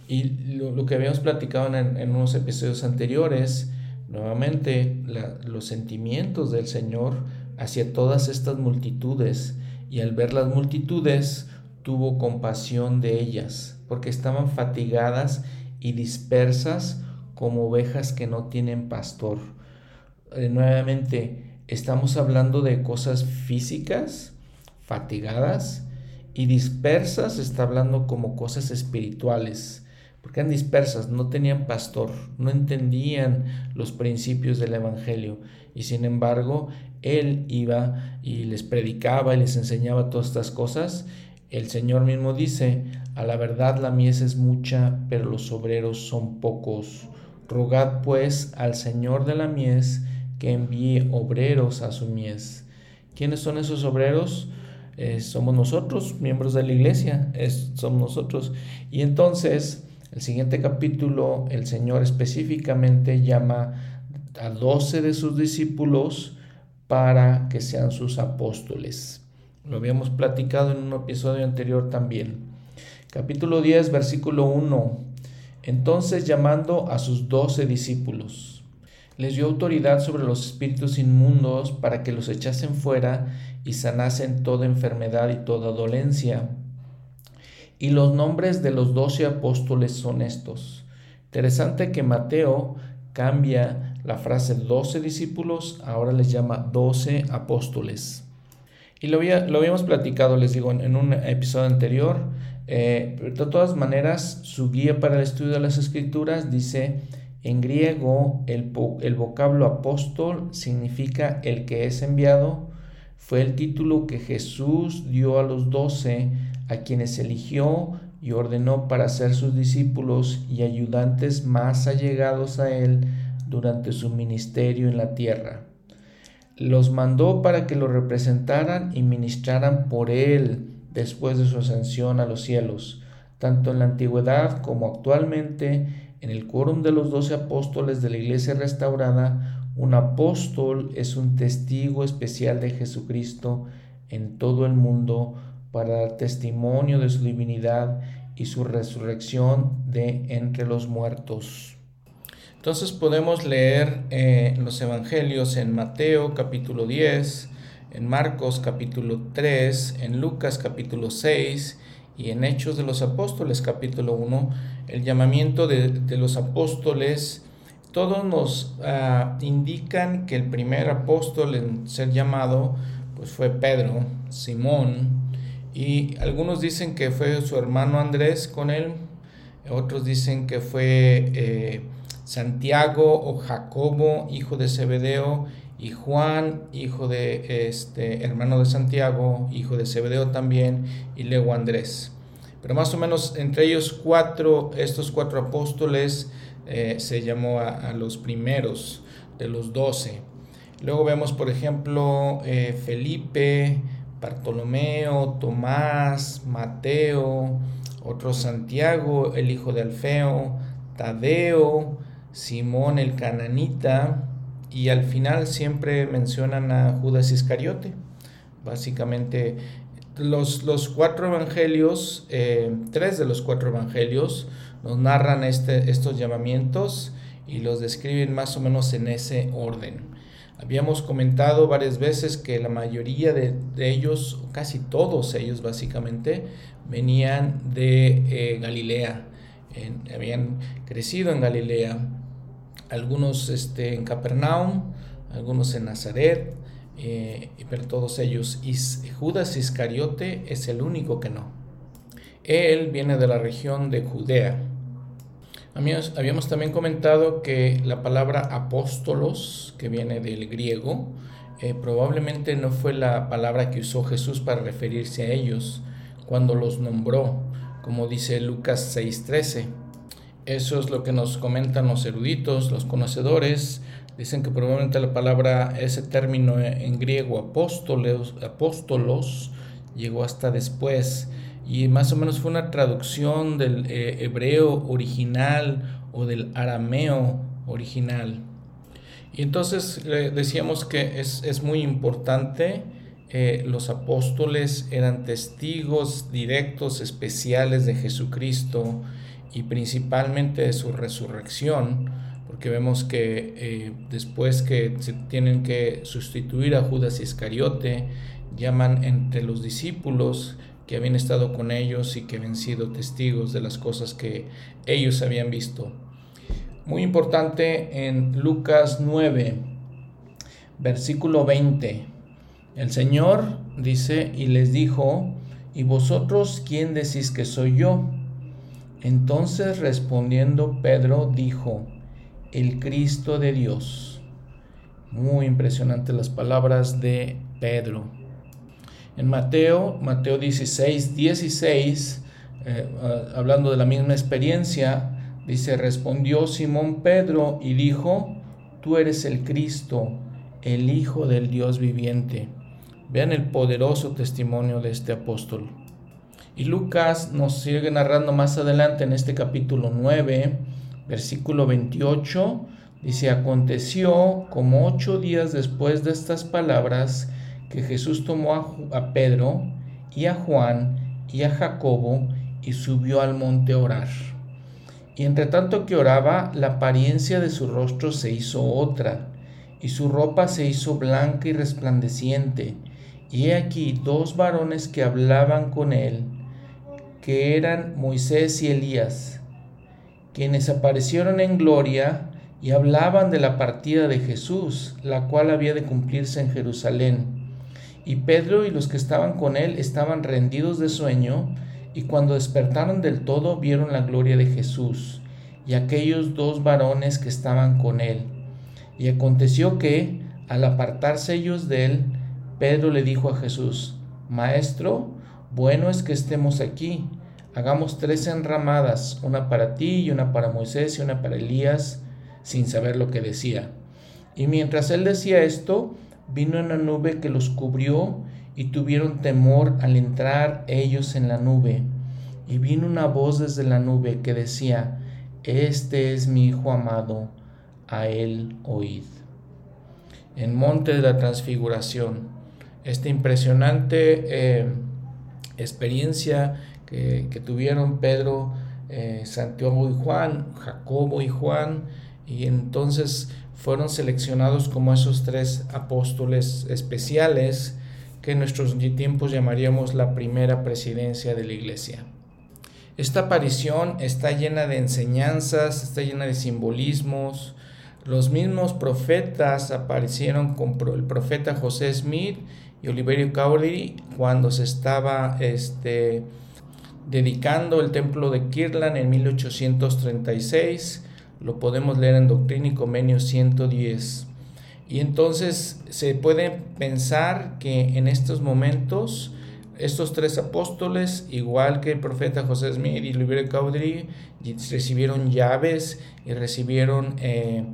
y lo, que habíamos platicado en, unos episodios anteriores, nuevamente los sentimientos del Señor hacia todas estas multitudes. Y al ver las multitudes, tuvo compasión de ellas, porque estaban fatigadas y dispersas como ovejas que no tienen pastor. Eh, nuevamente, estamos hablando de cosas físicas, fatigadas, y dispersas está hablando como cosas espirituales porque eran dispersas, no tenían pastor, no entendían los principios del Evangelio. Y sin embargo, Él iba y les predicaba y les enseñaba todas estas cosas. El Señor mismo dice, a la verdad la mies es mucha, pero los obreros son pocos. Rogad pues al Señor de la mies que envíe obreros a su mies. ¿Quiénes son esos obreros? Eh, somos nosotros, miembros de la iglesia, somos nosotros. Y entonces el siguiente capítulo, el Señor específicamente llama a doce de sus discípulos para que sean sus apóstoles. Lo habíamos platicado en un episodio anterior también. Capítulo 10, versículo 1. Entonces llamando a sus doce discípulos, les dio autoridad sobre los espíritus inmundos para que los echasen fuera y sanasen toda enfermedad y toda dolencia. Y los nombres de los doce apóstoles son estos. Interesante que Mateo cambia la frase doce discípulos, ahora les llama doce apóstoles. Y lo, lo, habíamos platicado, les digo, en, un episodio anterior. Eh, de todas maneras, su guía para el estudio de las escrituras dice, en griego el, vocablo apóstol significa el que es enviado. Fue el título que Jesús dio a los doce a quienes eligió y ordenó para ser sus discípulos y ayudantes más allegados a él durante su ministerio en la tierra. Los mandó para que lo representaran y ministraran por él después de su ascensión a los cielos, tanto en la antigüedad como actualmente en el quórum de los doce apóstoles de la iglesia restaurada, un apóstol es un testigo especial de Jesucristo en todo el mundo para dar testimonio de su divinidad y su resurrección de entre los muertos. Entonces podemos leer eh, los evangelios en Mateo capítulo 10, en Marcos capítulo 3, en Lucas capítulo 6 y en Hechos de los Apóstoles capítulo 1, el llamamiento de, los apóstoles, todos nos ah, indican que el primer apóstol en ser llamado pues fue Pedro, Simón, y algunos dicen que fue su hermano Andrés con él, otros dicen que fue eh, Santiago o Jacobo, hijo de Zebedeo, y Juan, hijo de este hermano de Santiago, hijo de Zebedeo también, y luego Andrés. Pero más o menos entre ellos cuatro, estos cuatro apóstoles, eh, se llamó a, los primeros de los doce. Luego vemos, por ejemplo, eh, Felipe, Bartolomeo, Tomás, Mateo, otro Santiago, el hijo de Alfeo, Tadeo, Simón el cananita, y al final siempre mencionan a Judas Iscariote. Básicamente los, los cuatro evangelios, eh, tres de los cuatro evangelios, nos narran este, estos llamamientos y los describen más o menos en ese orden. Habíamos comentado varias veces que la mayoría de, ellos, casi todos ellos básicamente, venían de eh, Galilea, habían crecido en Galilea, algunos este, en Capernaum, algunos en Nazaret, eh, pero todos ellos. Y Judas Iscariote es el único que no. Él viene de la región de Judea. Habíamos, también comentado que la palabra apóstolos, que viene del griego, eh, probablemente no fue la palabra que usó Jesús para referirse a ellos cuando los nombró, como dice Lucas 6:13. Eso es lo que nos comentan los eruditos, los conocedores. Dicen que probablemente la palabra, ese término en griego, apóstolos, apóstolos, llegó hasta después. Y más o menos fue una traducción del eh, hebreo original o del arameo original. Y entonces decíamos que es, muy importante, eh, los apóstoles eran testigos directos, especiales de Jesucristo y principalmente de su resurrección, porque vemos que eh, después que se tienen que sustituir a Judas Iscariote, llaman entre los discípulos que habían estado con ellos y que habían sido testigos de las cosas que ellos habían visto. Muy importante en Lucas 9, versículo 20. El Señor dice y les dijo, ¿y vosotros quién decís que soy yo? Entonces respondiendo Pedro dijo, el Cristo de Dios. Muy impresionantes las palabras de Pedro. En Mateo, Mateo 16, 16, eh, ah, hablando de la misma experiencia, dice, respondió Simón Pedro y dijo, tú eres el Cristo, el Hijo del Dios viviente. Vean el poderoso testimonio de este apóstol. Y Lucas nos sigue narrando más adelante en este capítulo 9, versículo 28. Dice, aconteció como ocho días después de estas palabras que Jesús tomó a, Pedro y a Juan y a Jacobo y subió al monte a orar. Y entre tanto que oraba, la apariencia de su rostro se hizo otra, y su ropa se hizo blanca y resplandeciente. Y he aquí dos varones que hablaban con él, que eran Moisés y Elías, quienes aparecieron en gloria y hablaban de la partida de Jesús, la cual había de cumplirse en Jerusalén. Y Pedro y los que estaban con él estaban rendidos de sueño, y cuando despertaron del todo vieron la gloria de Jesús y aquellos dos varones que estaban con él. Y aconteció que, al apartarse ellos de él, Pedro le dijo a Jesús, Maestro, bueno es que estemos aquí. Hagamos tres enramadas, una para ti y una para Moisés y una para Elías, sin saber lo que decía. Y mientras él decía esto, vino una nube que los cubrió y tuvieron temor al entrar ellos en la nube. Y vino una voz desde la nube que decía, Este es mi Hijo amado, a él oíd. En Monte de la Transfiguración, esta impresionante eh, experiencia que, tuvieron Pedro, eh, Santiago y Juan, Jacobo y Juan, y entonces fueron seleccionados como esos tres apóstoles especiales que en nuestros tiempos llamaríamos la primera presidencia de la iglesia. Esta aparición está llena de enseñanzas, está llena de simbolismos. Los mismos profetas aparecieron con el profeta José Smith y Oliverio Cowdery cuando se estaba este, dedicando el templo de Kirtland en 1836 lo podemos leer en Doctrina y Convenio 110. Y entonces se puede pensar que en estos momentos estos tres apóstoles, igual que el profeta José Smith y Libre Caudry, recibieron llaves y recibieron eh,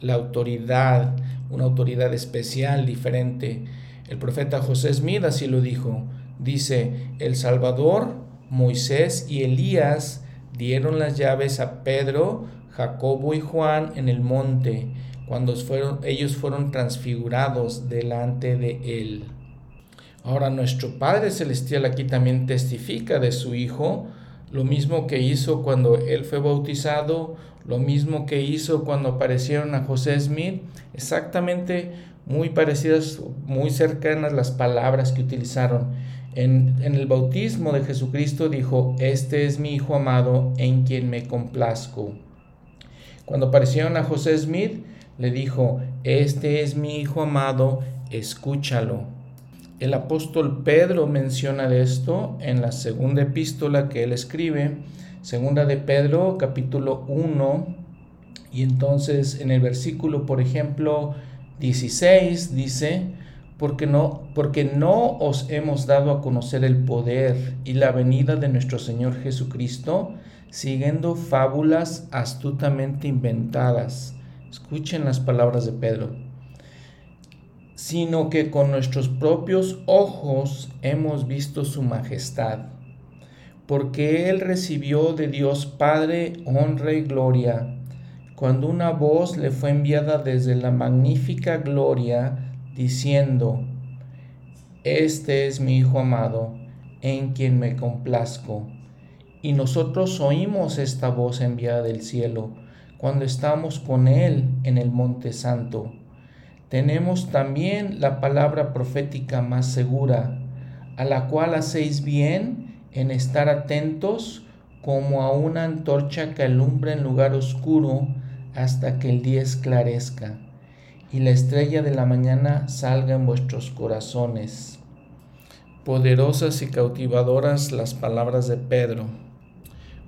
la autoridad, una autoridad especial, diferente. El profeta José Smith así lo dijo. Dice, el Salvador, Moisés y Elías dieron las llaves a Pedro Jacobo y Juan en el monte, cuando ellos fueron transfigurados delante de él. Ahora nuestro Padre Celestial aquí también testifica de su Hijo, lo mismo que hizo cuando él fue bautizado, lo mismo que hizo cuando aparecieron a José Smith, exactamente muy parecidas, muy cercanas las palabras que utilizaron. En, el bautismo de Jesucristo dijo, este es mi Hijo amado en quien me complazco. Cuando aparecieron a José Smith, le dijo, este es mi hijo amado, escúchalo. El apóstol Pedro menciona de esto en la segunda epístola que él escribe, segunda de Pedro capítulo 1, y entonces en el versículo, por ejemplo, 16 dice, porque no, porque no os hemos dado a conocer el poder y la venida de nuestro Señor Jesucristo, siguiendo fábulas astutamente inventadas. Escuchen las palabras de Pedro. Sino que con nuestros propios ojos hemos visto su majestad, porque Él recibió de Dios Padre honra y gloria, cuando una voz le fue enviada desde la magnífica gloria, diciendo, Este es mi Hijo amado, en quien me complazco y nosotros oímos esta voz enviada del cielo cuando estamos con Él en el Monte Santo. Tenemos también la palabra profética más segura, a la cual hacéis bien en estar atentos como a una antorcha que alumbra en lugar oscuro hasta que el día esclarezca y la estrella de la mañana salga en vuestros corazones. Poderosas y cautivadoras las palabras de Pedro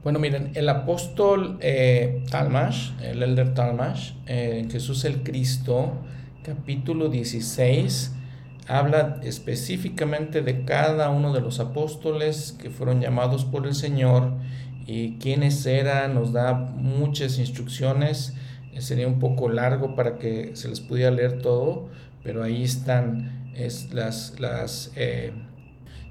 bueno, miren, el apóstol eh, Talmash, el elder Talmash, eh, Jesús el Cristo, capítulo 16, habla específicamente de cada uno de los apóstoles que fueron llamados por el Señor y quiénes eran, nos da muchas instrucciones. Eh, sería un poco largo para que se les pudiera leer todo, pero ahí están es las, las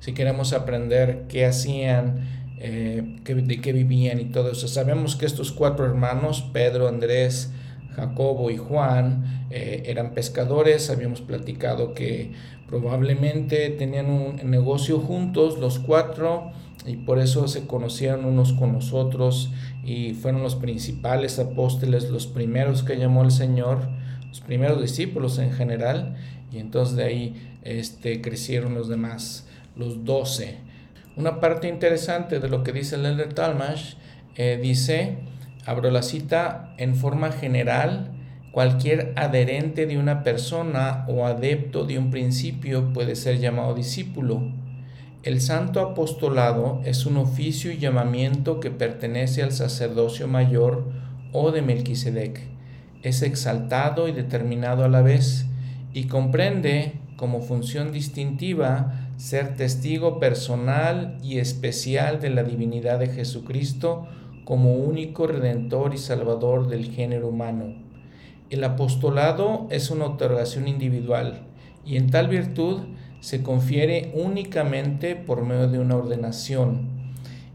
si queremos aprender qué hacían, eh, de qué vivían y todo eso. Sabemos que estos cuatro hermanos, Pedro, Andrés, Jacobo y Juan, eh, eran pescadores. Habíamos platicado que probablemente tenían un negocio juntos, los cuatro, y por eso se conocieron unos con los otros y fueron los principales apóstoles, los primeros que llamó el Señor, los primeros discípulos en general, y entonces de ahí este, crecieron los demás, los doce. Una parte interesante de lo que dice el Elder Talmash eh, dice, abro la cita, en forma general, cualquier adherente de una persona o adepto de un principio puede ser llamado discípulo. El santo apostolado es un oficio y llamamiento que pertenece al sacerdocio mayor o de Melquisedec. Es exaltado y determinado a la vez y comprende como función distintiva ser testigo personal y especial de la divinidad de Jesucristo como único redentor y salvador del género humano. El apostolado es una otorgación individual y en tal virtud se confiere únicamente por medio de una ordenación.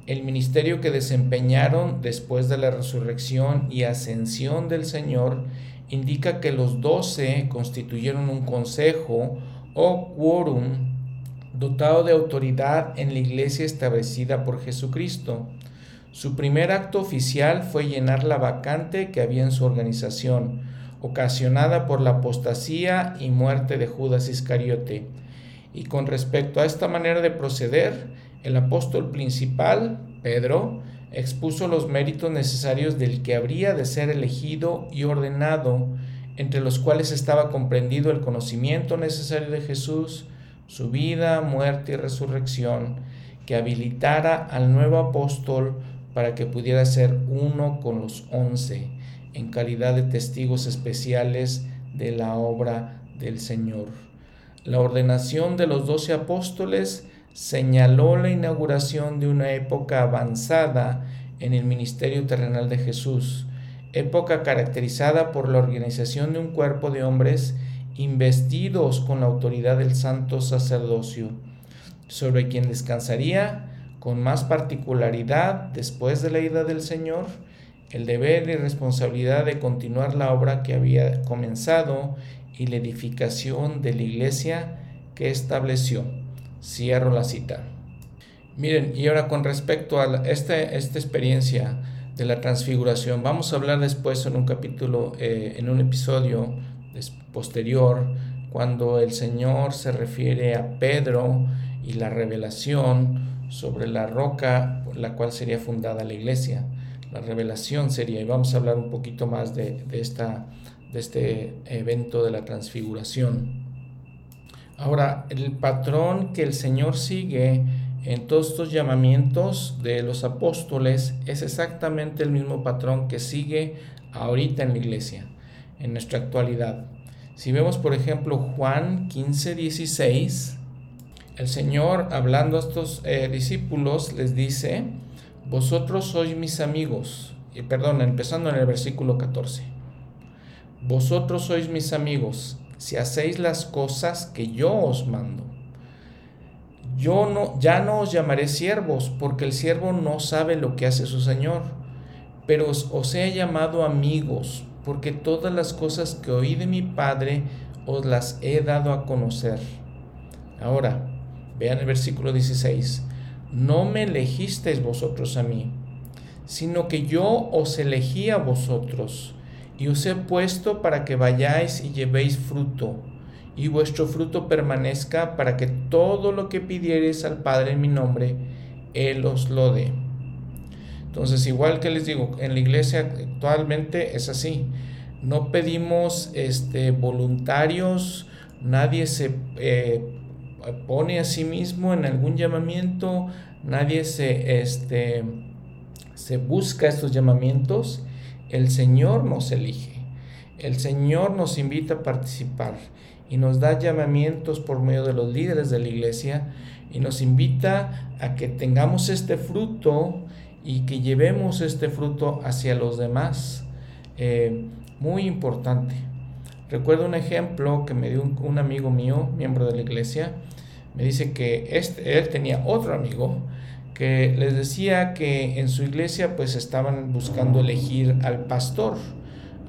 El ministerio que desempeñaron después de la resurrección y ascensión del Señor indica que los doce constituyeron un consejo o quórum dotado de autoridad en la iglesia establecida por Jesucristo. Su primer acto oficial fue llenar la vacante que había en su organización, ocasionada por la apostasía y muerte de Judas Iscariote. Y con respecto a esta manera de proceder, el apóstol principal, Pedro, expuso los méritos necesarios del que habría de ser elegido y ordenado, entre los cuales estaba comprendido el conocimiento necesario de Jesús, su vida, muerte y resurrección, que habilitara al nuevo apóstol para que pudiera ser uno con los once, en calidad de testigos especiales de la obra del Señor. La ordenación de los doce apóstoles señaló la inauguración de una época avanzada en el ministerio terrenal de Jesús, época caracterizada por la organización de un cuerpo de hombres investidos con la autoridad del santo sacerdocio, sobre quien descansaría con más particularidad después de la ida del Señor el deber y responsabilidad de continuar la obra que había comenzado y la edificación de la iglesia que estableció. Cierro la cita. Miren, y ahora con respecto a esta, esta experiencia de la transfiguración, vamos a hablar después en un capítulo, eh, en un episodio posterior, cuando el Señor se refiere a Pedro y la revelación sobre la roca por la cual sería fundada la iglesia. La revelación sería, y vamos a hablar un poquito más de, de esta, de este evento de la transfiguración. Ahora, el patrón que el Señor sigue en todos estos llamamientos de los apóstoles es exactamente el mismo patrón que sigue ahorita en la iglesia, en nuestra actualidad. Si vemos, por ejemplo, Juan 15, 16, el Señor, hablando a estos eh, discípulos, les dice, vosotros sois mis amigos, y perdón, empezando en el versículo 14, vosotros sois mis amigos si hacéis las cosas que yo os mando. Yo no, ya no os llamaré siervos, porque el siervo no sabe lo que hace su Señor, pero os, os he llamado amigos, porque todas las cosas que oí de mi Padre os las he dado a conocer. Ahora, vean el versículo 16, no me elegisteis vosotros a mí, sino que yo os elegí a vosotros, y os he puesto para que vayáis y llevéis fruto, y vuestro fruto permanezca para que todo lo que pidiereis al Padre en mi nombre, Él os lo dé. Entonces, igual que les digo, en la iglesia actualmente es así. No pedimos este, voluntarios, nadie se eh, pone a sí mismo en algún llamamiento, nadie se, este, se busca estos llamamientos. El Señor nos elige, el Señor nos invita a participar y nos da llamamientos por medio de los líderes de la iglesia y nos invita a que tengamos este fruto y que llevemos este fruto hacia los demás. Eh, muy importante. Recuerdo un ejemplo que me dio un, amigo mío, miembro de la iglesia, me dice que este, él tenía otro amigo que les decía que en su iglesia pues estaban buscando elegir al pastor,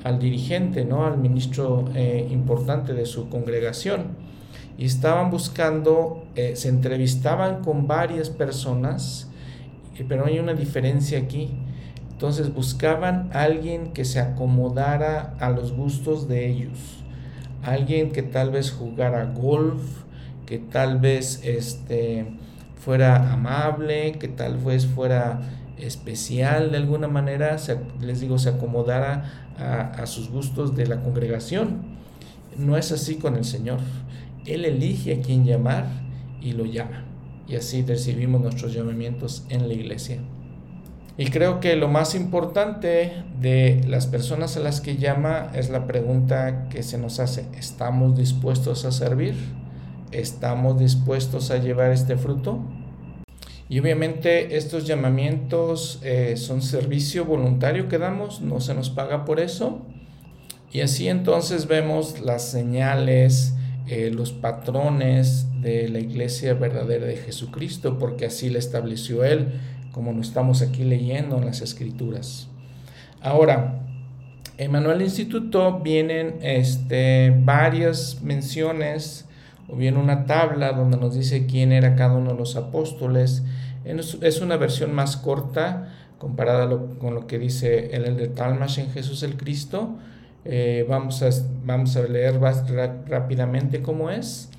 al dirigente, ¿no? al ministro eh, importante de su congregación. Y estaban buscando, eh, se entrevistaban con varias personas pero hay una diferencia aquí. Entonces buscaban alguien que se acomodara a los gustos de ellos. Alguien que tal vez jugara golf, que tal vez este, fuera amable, que tal vez fuera especial de alguna manera, les digo, se acomodara a, sus gustos de la congregación. No es así con el Señor. Él elige a quien llamar y lo llama y así recibimos nuestros llamamientos en la iglesia. Y creo que lo más importante de las personas a las que llama es la pregunta que se nos hace, ¿estamos dispuestos a servir? ¿Estamos dispuestos a llevar este fruto? Y obviamente estos llamamientos eh, son servicio voluntario que damos, no se nos paga por eso, Y así entonces vemos las señales, eh, los patrones de la iglesia verdadera de Jesucristo, porque así la estableció Él, como lo estamos aquí leyendo en las Escrituras. Ahora, en Manuel Instituto vienen este, varias menciones o bien una tabla donde nos dice quién era cada uno de los apóstoles. Es una versión más corta comparada con lo que dice el Elder Talmash en Jesús el Cristo. Eh, vamos, a, vamos a leer rápidamente cómo es.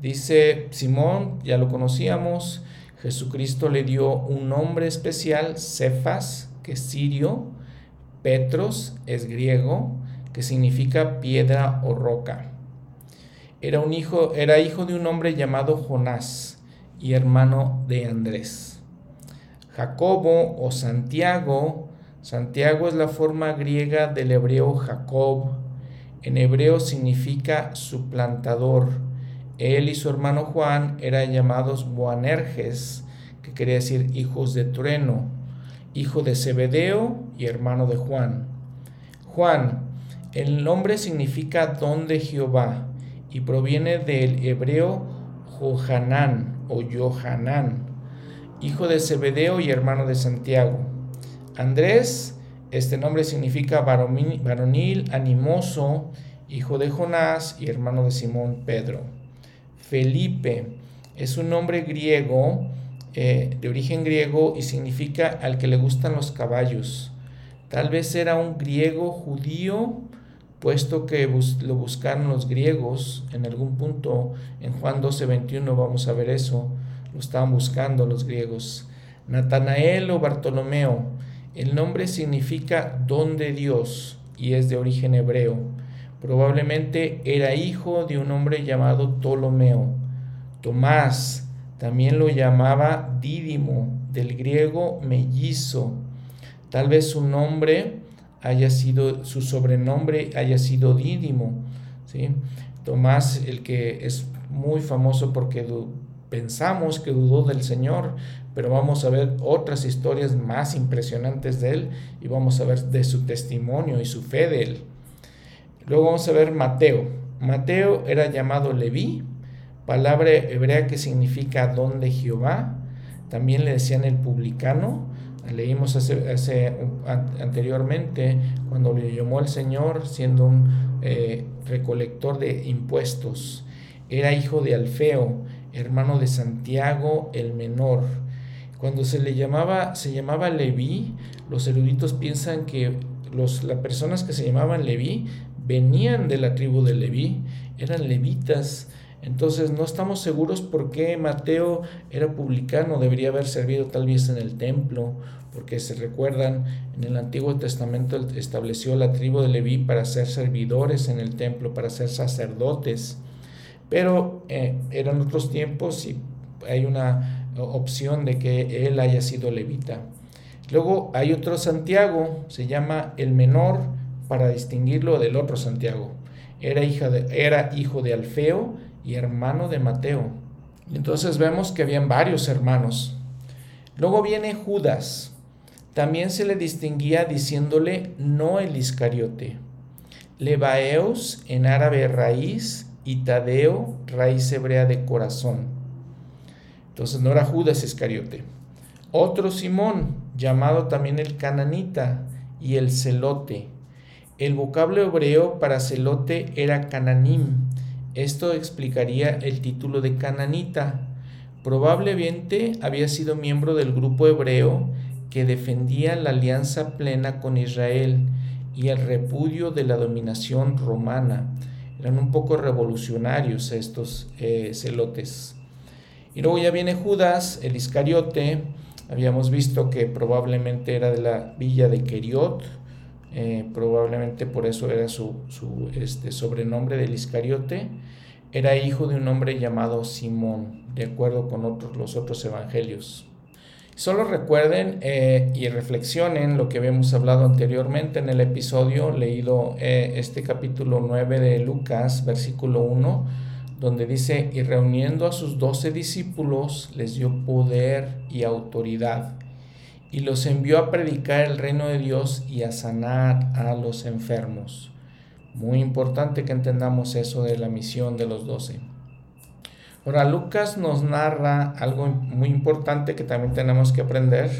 Dice Simón, ya lo conocíamos, Jesucristo le dio un nombre especial, Cefas, que es sirio, Petros es griego, que significa piedra o roca. Era, un hijo, era hijo de un hombre llamado Jonás y hermano de Andrés. Jacobo o Santiago, Santiago es la forma griega del hebreo Jacob. En hebreo significa suplantador. Él y su hermano Juan eran llamados Boanerges, que quería decir hijos de trueno hijo de Zebedeo y hermano de Juan. Juan, el nombre significa don de Jehová y proviene del hebreo Johanán o Johanán, hijo de Zebedeo y hermano de Santiago. Andrés, este nombre significa varonil, animoso, hijo de Jonás y hermano de Simón Pedro. Felipe es un nombre griego eh, de origen griego y significa al que le gustan los caballos. Tal vez era un griego judío, puesto que lo buscaron los griegos en algún punto. En Juan 12, 21 vamos a ver eso. Lo estaban buscando los griegos. Natanael o Bartolomeo. El nombre significa don de Dios y es de origen hebreo. Probablemente era hijo de un hombre llamado Ptolomeo. Tomás, también lo llamaba Dídimo, del griego mellizo. Tal vez su nombre haya sido, su sobrenombre haya sido Dídimo. ¿sí? Tomás, el que es muy famoso porque pensamos que dudó del Señor, pero vamos a ver otras historias más impresionantes de él y vamos a ver de su testimonio y su fe de él. Luego vamos a ver Mateo. Mateo era llamado Leví, palabra hebrea que significa don de Jehová. También le decían el publicano. Leímos hace, anteriormente cuando le llamó el Señor siendo un eh, recolector de impuestos. Era hijo de Alfeo, hermano de Santiago el menor. Cuando se le llamaba, se llamaba Leví, los eruditos piensan que los, las personas que se llamaban Leví venían de la tribu de Leví, eran levitas, entonces no estamos seguros por qué Mateo era publicano, debería haber servido tal vez en el templo, porque se recuerdan, en el Antiguo Testamento estableció la tribu de Leví para ser servidores en el templo, para ser sacerdotes, pero eh, eran otros tiempos y hay una opción de que él haya sido levita. Luego hay otro Santiago, se llama el menor, para distinguirlo del otro Santiago. Era, hija de, era hijo de Alfeo, y hermano de Mateo. Entonces vemos que habían varios hermanos. Luego viene Judas. También se le distinguía diciéndole no el Iscariote. Lebaeos en árabe raíz y Tadeo raíz hebrea de corazón. Entonces no era Judas Iscariote. Otro Simón, llamado también el cananita y el celote. El vocablo hebreo para celote era cananim, esto explicaría el título de cananita. Probablemente había sido miembro del grupo hebreo que defendía la alianza plena con Israel y el repudio de la dominación romana. Eran un poco revolucionarios estos eh, celotes. Y luego ya viene Judas, el Iscariote. Habíamos visto que probablemente era de la villa de Keriot, eh, probablemente por eso era su, este, sobrenombre del Iscariote, era hijo de un hombre llamado Simón, de acuerdo con otros, los otros evangelios. Solo recuerden eh, y reflexionen lo que habíamos hablado anteriormente en el episodio leído eh, este capítulo 9 de Lucas, versículo 1, donde dice, y reuniendo a sus doce discípulos les dio poder y autoridad y los envió a predicar el reino de Dios y a sanar a los enfermos. Muy importante que entendamos eso de la misión de los doce. Ahora, Lucas nos narra algo muy importante que también tenemos que aprender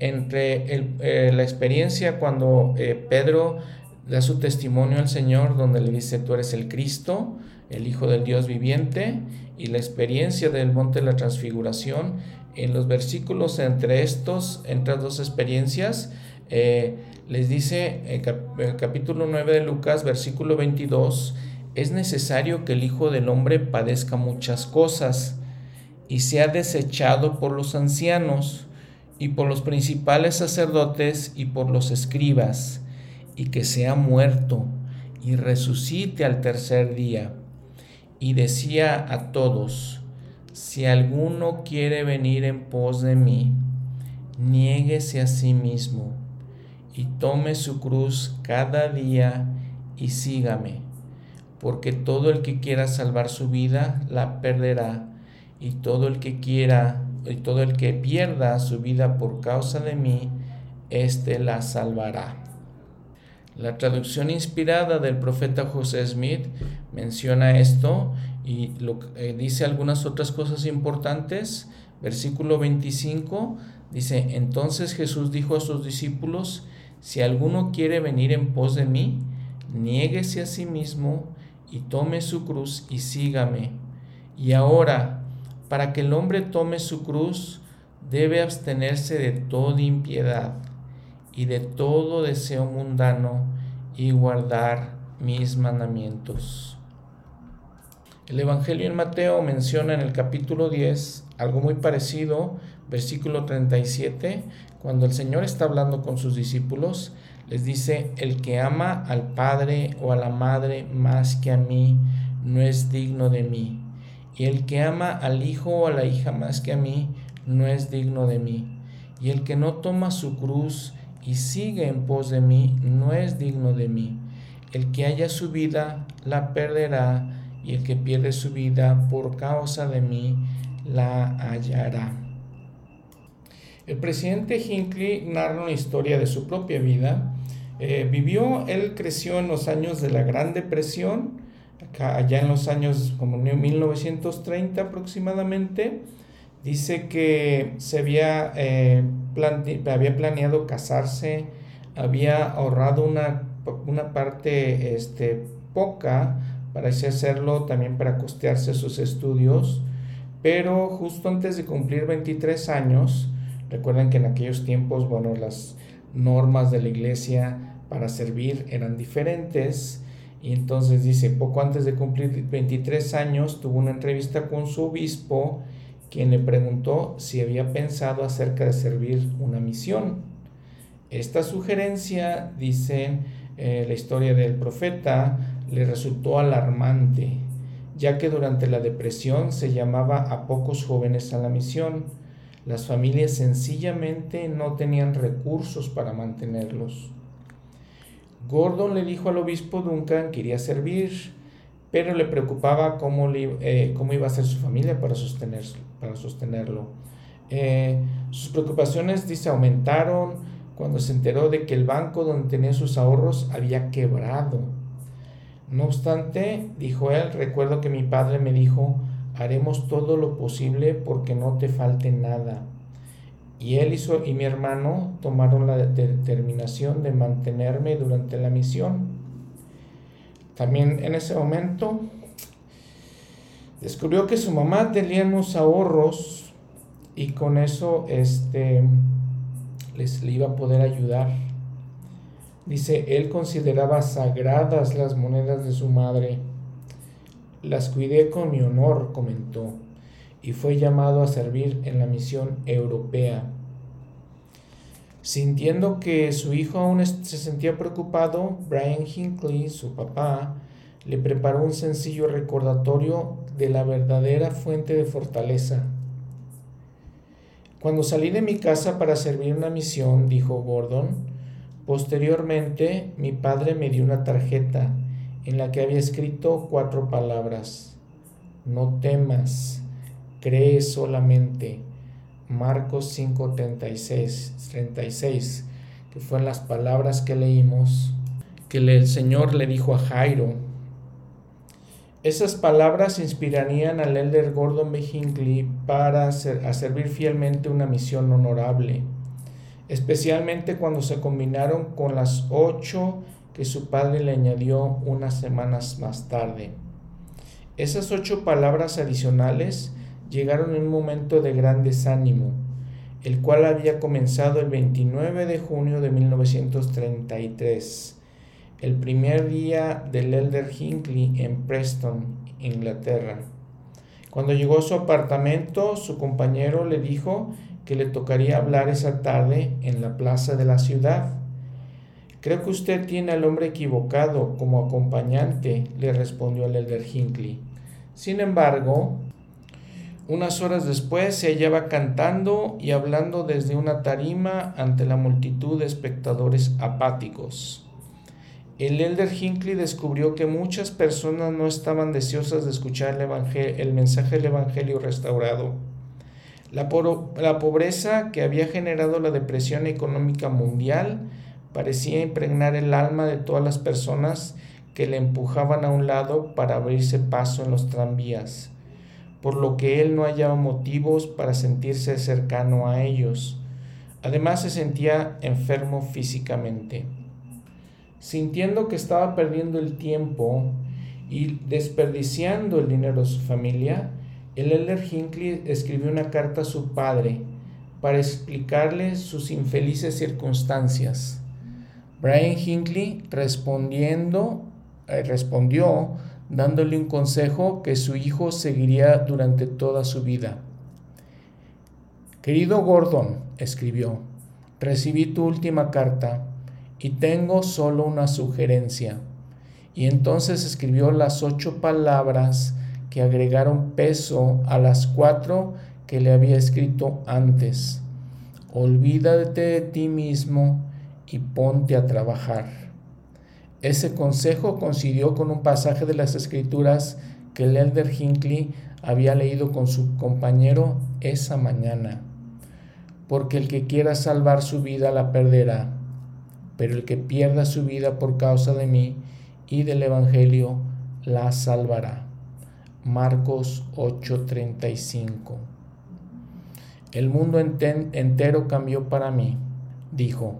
entre eh, la experiencia cuando eh, Pedro da su testimonio al Señor, donde le dice, tú eres el Cristo, el Hijo del Dios viviente, y la experiencia del monte de la transfiguración. En los versículos entre estos, entre las dos experiencias, eh, les dice el capítulo 9 de Lucas, versículo 22, es necesario que el Hijo del Hombre padezca muchas cosas y sea desechado por los ancianos y por los principales sacerdotes y por los escribas, y que sea muerto y resucite al tercer día. Y decía a todos, si alguno quiere venir en pos de mí, niéguese a sí mismo y tome su cruz cada día y sígame, porque todo el que quiera salvar su vida la perderá, y todo el que quiera y todo el que pierda su vida por causa de mí, éste la salvará. La traducción inspirada del profeta José Smith menciona esto y lo, eh, dice algunas otras cosas importantes. Versículo 25 dice, entonces Jesús dijo a sus discípulos, si alguno quiere venir en pos de mí, niéguese a sí mismo y tome su cruz y sígame. Y ahora, para que el hombre tome su cruz, debe abstenerse de toda impiedad y de todo deseo mundano y guardar mis mandamientos. El Evangelio en Mateo menciona en el capítulo 10 algo muy parecido, versículo 37, cuando el Señor está hablando con sus discípulos, les dice, el que ama al Padre o a la Madre más que a mí, no es digno de mí y el que ama al hijo o a la hija más que a mí, no es digno de mí. Y el que no toma su cruz y sigue en pos de mí, no es digno de mí. El que haya su vida, la perderá, y el que pierde su vida por causa de mí, la hallará. El presidente Hinckley narra una historia de su propia vida. Eh, vivió, él creció en los años de la Gran Depresión, allá en los años como 1930 aproximadamente, dice que se había, eh, había planeado casarse, había ahorrado una, una parte este, poca para hacerlo también para costearse sus estudios, pero justo antes de cumplir 23 años, recuerden que en aquellos tiempos, bueno, las normas de la iglesia para servir eran diferentes, y entonces dice, poco antes de cumplir 23 años, tuvo una entrevista con su obispo, quien le preguntó si había pensado acerca de servir una misión. Esta sugerencia, dice eh, la historia del profeta, le resultó alarmante, ya que durante la depresión se llamaba a pocos jóvenes a la misión. Las familias sencillamente no tenían recursos para mantenerlos. Gordon le dijo al obispo Duncan que iría a servir, pero le preocupaba cómo, eh, cómo iba a ser su familia para, para sostenerlo. Eh, sus preocupaciones, dice, aumentaron cuando se enteró de que el banco donde tenía sus ahorros había quebrado. No obstante, dijo él, recuerdo que mi padre me dijo, haremos todo lo posible porque no te falte nada. Y él hizo, y mi hermano tomaron la determinación de mantenerme durante la misión. También en ese momento descubrió que su mamá tenía unos ahorros y con eso este, les le iba a poder ayudar. Dice, él consideraba sagradas las monedas de su madre. Las cuidé con mi honor, comentó y fue llamado a servir en la misión europea. Sintiendo que su hijo aún se sentía preocupado, Brian Hinckley, su papá, le preparó un sencillo recordatorio de la verdadera fuente de fortaleza. Cuando salí de mi casa para servir una misión, dijo Gordon, posteriormente mi padre me dio una tarjeta en la que había escrito cuatro palabras. No temas, cree solamente. Marcos 5:36, 36, que fueron las palabras que leímos que el Señor le dijo a Jairo. Esas palabras inspirarían al elder Gordon B. Hinckley para servir fielmente una misión honorable, especialmente cuando se combinaron con las ocho que su padre le añadió unas semanas más tarde. Esas ocho palabras adicionales llegaron en un momento de gran desánimo, el cual había comenzado el 29 de junio de 1933 el primer día del Elder Hinckley en Preston, Inglaterra. Cuando llegó a su apartamento, su compañero le dijo que le tocaría hablar esa tarde en la plaza de la ciudad. Creo que usted tiene al hombre equivocado como acompañante, le respondió el Elder Hinckley. Sin embargo, unas horas después se hallaba cantando y hablando desde una tarima ante la multitud de espectadores apáticos. El elder Hinckley descubrió que muchas personas no estaban deseosas de escuchar el, el mensaje del Evangelio restaurado. La, pobreza que había generado la depresión económica mundial parecía impregnar el alma de todas las personas que le empujaban a un lado para abrirse paso en los tranvías, por lo que él no hallaba motivos para sentirse cercano a ellos. Además se sentía enfermo físicamente. Sintiendo que estaba perdiendo el tiempo y desperdiciando el dinero de su familia, el elder Hinckley escribió una carta a su padre para explicarle sus infelices circunstancias. Brian Hinckley respondiendo, eh, respondió dándole un consejo que su hijo seguiría durante toda su vida. Querido Gordon, escribió, recibí tu última carta y tengo solo una sugerencia. Y entonces escribió las ocho palabras que agregaron peso a las cuatro que le había escrito antes. Olvídate de ti mismo y ponte a trabajar. Ese consejo coincidió con un pasaje de las escrituras que el elder Hinckley había leído con su compañero esa mañana. Porque el que quiera salvar su vida la perderá pero el que pierda su vida por causa de mí y del Evangelio la salvará. Marcos 8:35 El mundo entero cambió para mí, dijo.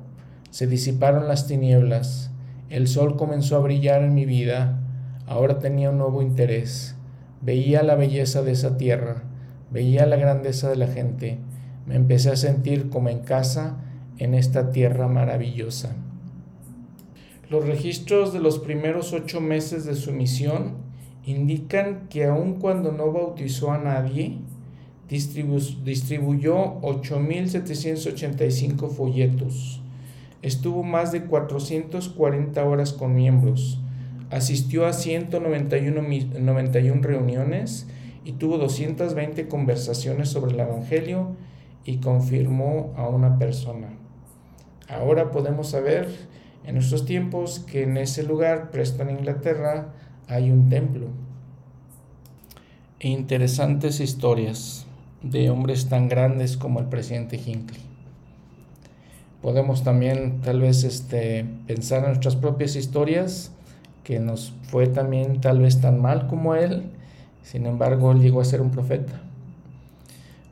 Se disiparon las tinieblas, el sol comenzó a brillar en mi vida, ahora tenía un nuevo interés. Veía la belleza de esa tierra, veía la grandeza de la gente, me empecé a sentir como en casa en esta tierra maravillosa. Los registros de los primeros ocho meses de su misión indican que aun cuando no bautizó a nadie, distribuyó 8.785 folletos, estuvo más de 440 horas con miembros, asistió a 191 91 reuniones y tuvo 220 conversaciones sobre el Evangelio y confirmó a una persona. Ahora podemos saber en nuestros tiempos que en ese lugar, Preston, Inglaterra, hay un templo. Interesantes historias de hombres tan grandes como el presidente Hinckley. Podemos también tal vez este, pensar en nuestras propias historias, que nos fue también tal vez tan mal como él, sin embargo él llegó a ser un profeta.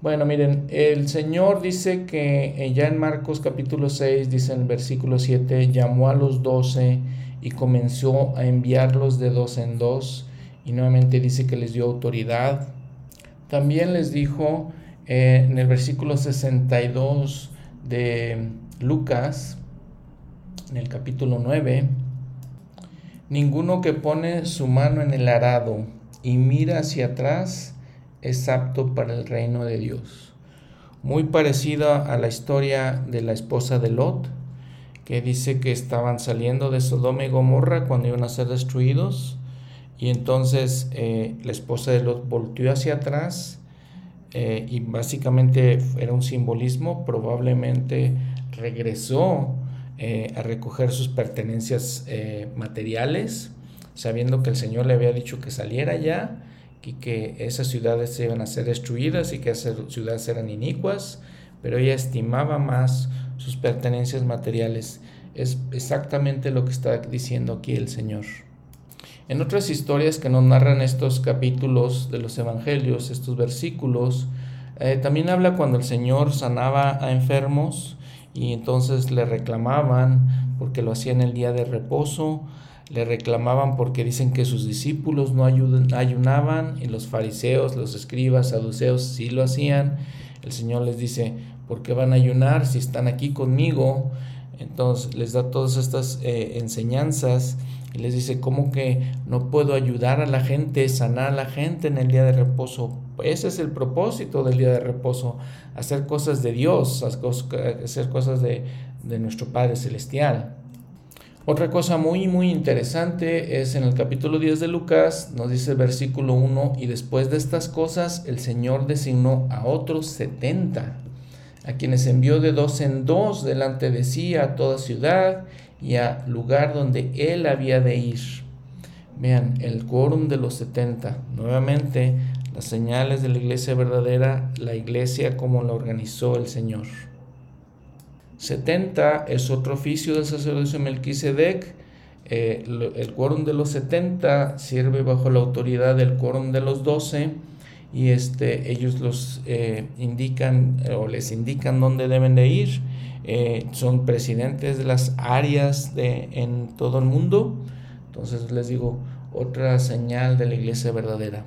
Bueno, miren, el Señor dice que eh, ya en Marcos capítulo 6, dice en el versículo 7, llamó a los doce y comenzó a enviarlos de dos en dos y nuevamente dice que les dio autoridad. También les dijo eh, en el versículo 62 de Lucas, en el capítulo 9, ninguno que pone su mano en el arado y mira hacia atrás, es apto para el reino de Dios. Muy parecida a la historia de la esposa de Lot, que dice que estaban saliendo de Sodoma y Gomorra cuando iban a ser destruidos, y entonces eh, la esposa de Lot volteó hacia atrás eh, y básicamente era un simbolismo, probablemente regresó eh, a recoger sus pertenencias materiales, sabiendo que el Señor le había dicho que saliera ya y que esas ciudades se iban a ser destruidas y que esas ciudades eran inicuas, pero ella estimaba más sus pertenencias materiales. Es exactamente lo que está diciendo aquí el Señor. En otras historias que nos narran estos capítulos de los evangelios, estos versículos, eh, también habla cuando el Señor sanaba a enfermos y entonces le reclamaban porque lo hacía en el día de reposo, le reclamaban porque dicen que sus discípulos no ayunaban y los fariseos, los escribas, saduceos sí lo hacían. El Señor les dice, ¿por qué van a ayunar si están aquí conmigo? Entonces les da todas estas eh, enseñanzas y les dice, ¿cómo que no puedo ayudar a la gente, sanar a la gente en el día de reposo? Ese es el propósito del día de reposo, hacer cosas de Dios, hacer cosas de, de nuestro Padre Celestial. Otra cosa muy, muy interesante es en el capítulo 10 de Lucas, nos dice el versículo 1, y después de estas cosas el Señor designó a otros 70, a quienes envió de dos en dos delante de sí a toda ciudad y a lugar donde él había de ir. Vean, el quórum de los 70, nuevamente las señales de la iglesia verdadera, la iglesia como la organizó el Señor. 70 es otro oficio del sacerdocio Melquisedec. Eh, el quórum de los 70 sirve bajo la autoridad del quórum de los 12 y este, ellos los eh, indican eh, o les indican dónde deben de ir. son presidentes de las áreas de, en todo el mundo. Entonces les digo, otra señal de la iglesia verdadera.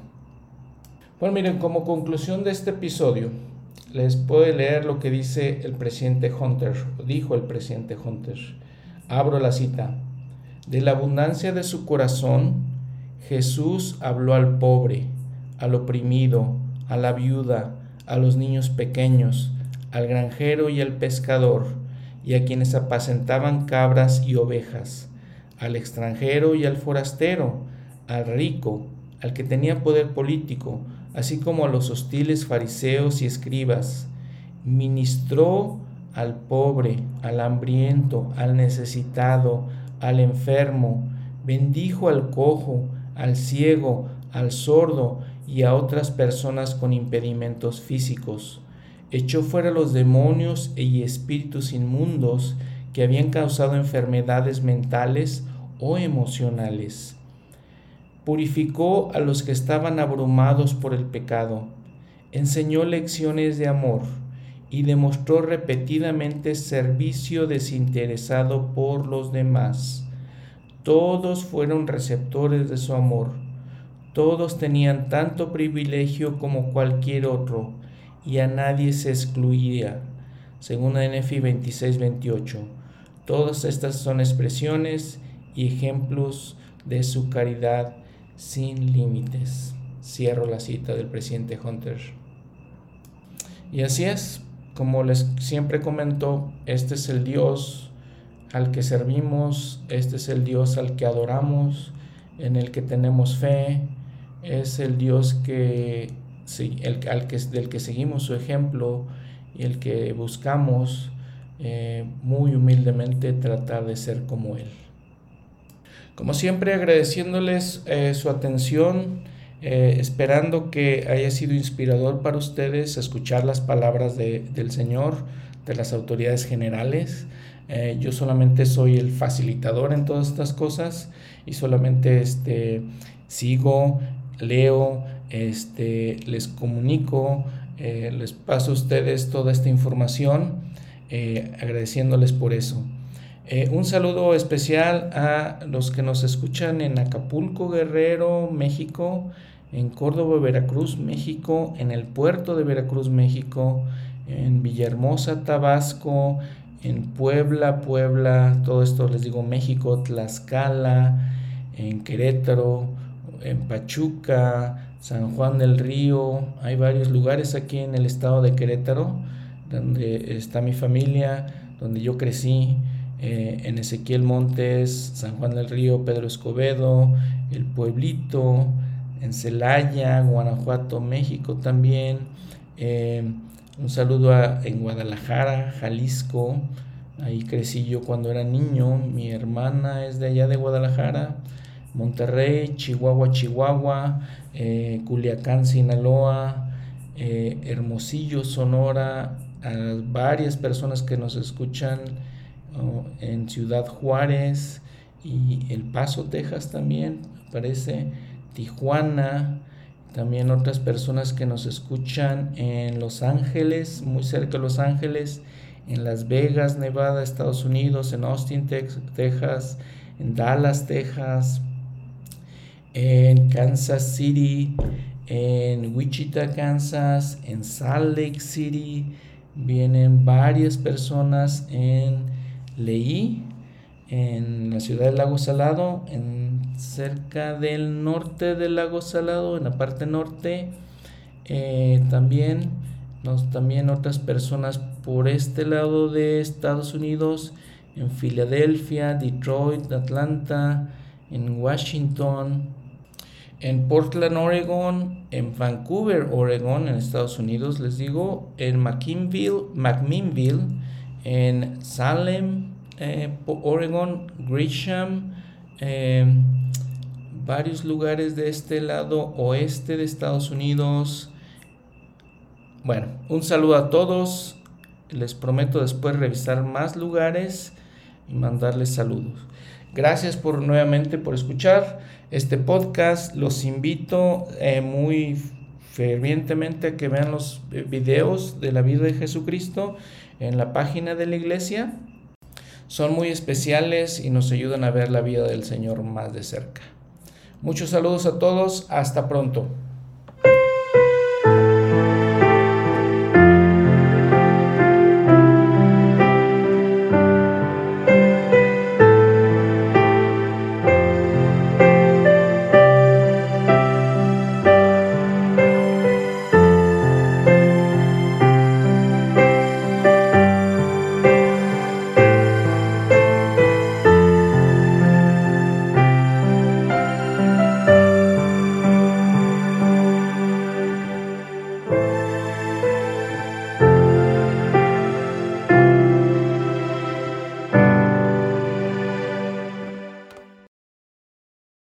Bueno, miren, como conclusión de este episodio, les puedo leer lo que dice el presidente Hunter, dijo el presidente Hunter. Abro la cita. De la abundancia de su corazón, Jesús habló al pobre, al oprimido, a la viuda, a los niños pequeños, al granjero y al pescador, y a quienes apacentaban cabras y ovejas, al extranjero y al forastero, al rico, al que tenía poder político, así como a los hostiles fariseos y escribas. Ministró al pobre, al hambriento, al necesitado, al enfermo, bendijo al cojo, al ciego, al sordo y a otras personas con impedimentos físicos. Echó fuera los demonios y espíritus inmundos que habían causado enfermedades mentales o emocionales purificó a los que estaban abrumados por el pecado, enseñó lecciones de amor y demostró repetidamente servicio desinteresado por los demás. Todos fueron receptores de su amor, todos tenían tanto privilegio como cualquier otro, y a nadie se excluía. Según NFI 26-28. Todas estas son expresiones y ejemplos de su caridad sin límites. Cierro la cita del presidente Hunter. Y así es, como les siempre comento, este es el Dios al que servimos, este es el Dios al que adoramos, en el que tenemos fe, es el Dios que, el, al que, del que seguimos su ejemplo y el que buscamos eh, muy humildemente tratar de ser como Él. Como siempre, agradeciéndoles eh, su atención, eh, esperando que haya sido inspirador para ustedes escuchar las palabras del Señor, de las autoridades generales. Yo solamente soy el facilitador en todas estas cosas y solamente este, sigo, leo, este, les comunico, les paso a ustedes toda esta información, agradeciéndoles por eso. Eh, un saludo especial a los que nos escuchan en Acapulco, Guerrero, México, en Córdoba, Veracruz, México, en el puerto de Veracruz, México, en Villahermosa, Tabasco, en Puebla, Puebla, todo esto les digo México, Tlaxcala, en Querétaro, en Pachuca, San Juan del Río, hay varios lugares aquí en el estado de Querétaro donde está mi familia, donde yo crecí, eh, en Ezequiel Montes, San Juan del Río, Pedro Escobedo, El Pueblito, en Celaya, Guanajuato, México también. Eh, un saludo en Guadalajara, Jalisco. Ahí crecí yo cuando era niño. Mi hermana es de allá de Guadalajara. Monterrey, Chihuahua, Chihuahua, eh, Culiacán, Sinaloa, Hermosillo, Sonora, a varias personas que nos escuchan en Ciudad Juárez y El Paso, Texas también, parece, Tijuana, también otras personas que nos escuchan en Los Ángeles, muy cerca de Los Ángeles, en Las Vegas, Nevada, Estados Unidos, en Austin, Texas, en Dallas, Texas, en Kansas City, en Wichita, Kansas, en Salt Lake City. Vienen varias personas en Leí, en la ciudad del lago Salado, en cerca del norte del lago Salado, en la parte norte. Eh, también, nos, también otras personas por este lado de Estados Unidos, en Filadelfia, Detroit, Atlanta, en Washington, en Portland, Oregon, en Vancouver, Oregon, en Estados Unidos, les digo, en McKinville, McMinnville, en Salem, eh, Oregon, Grisham, eh, varios lugares de este lado oeste de Estados Unidos. Bueno, un saludo a todos. Les prometo después revisar más lugares y mandarles saludos. Gracias por nuevamente por escuchar este podcast. Los invito eh, muy fervientemente a que vean los eh, videos de la vida de Jesucristo en la página de la iglesia. Son muy especiales y nos ayudan a ver la vida del Señor más de cerca. Muchos saludos a todos. Hasta pronto.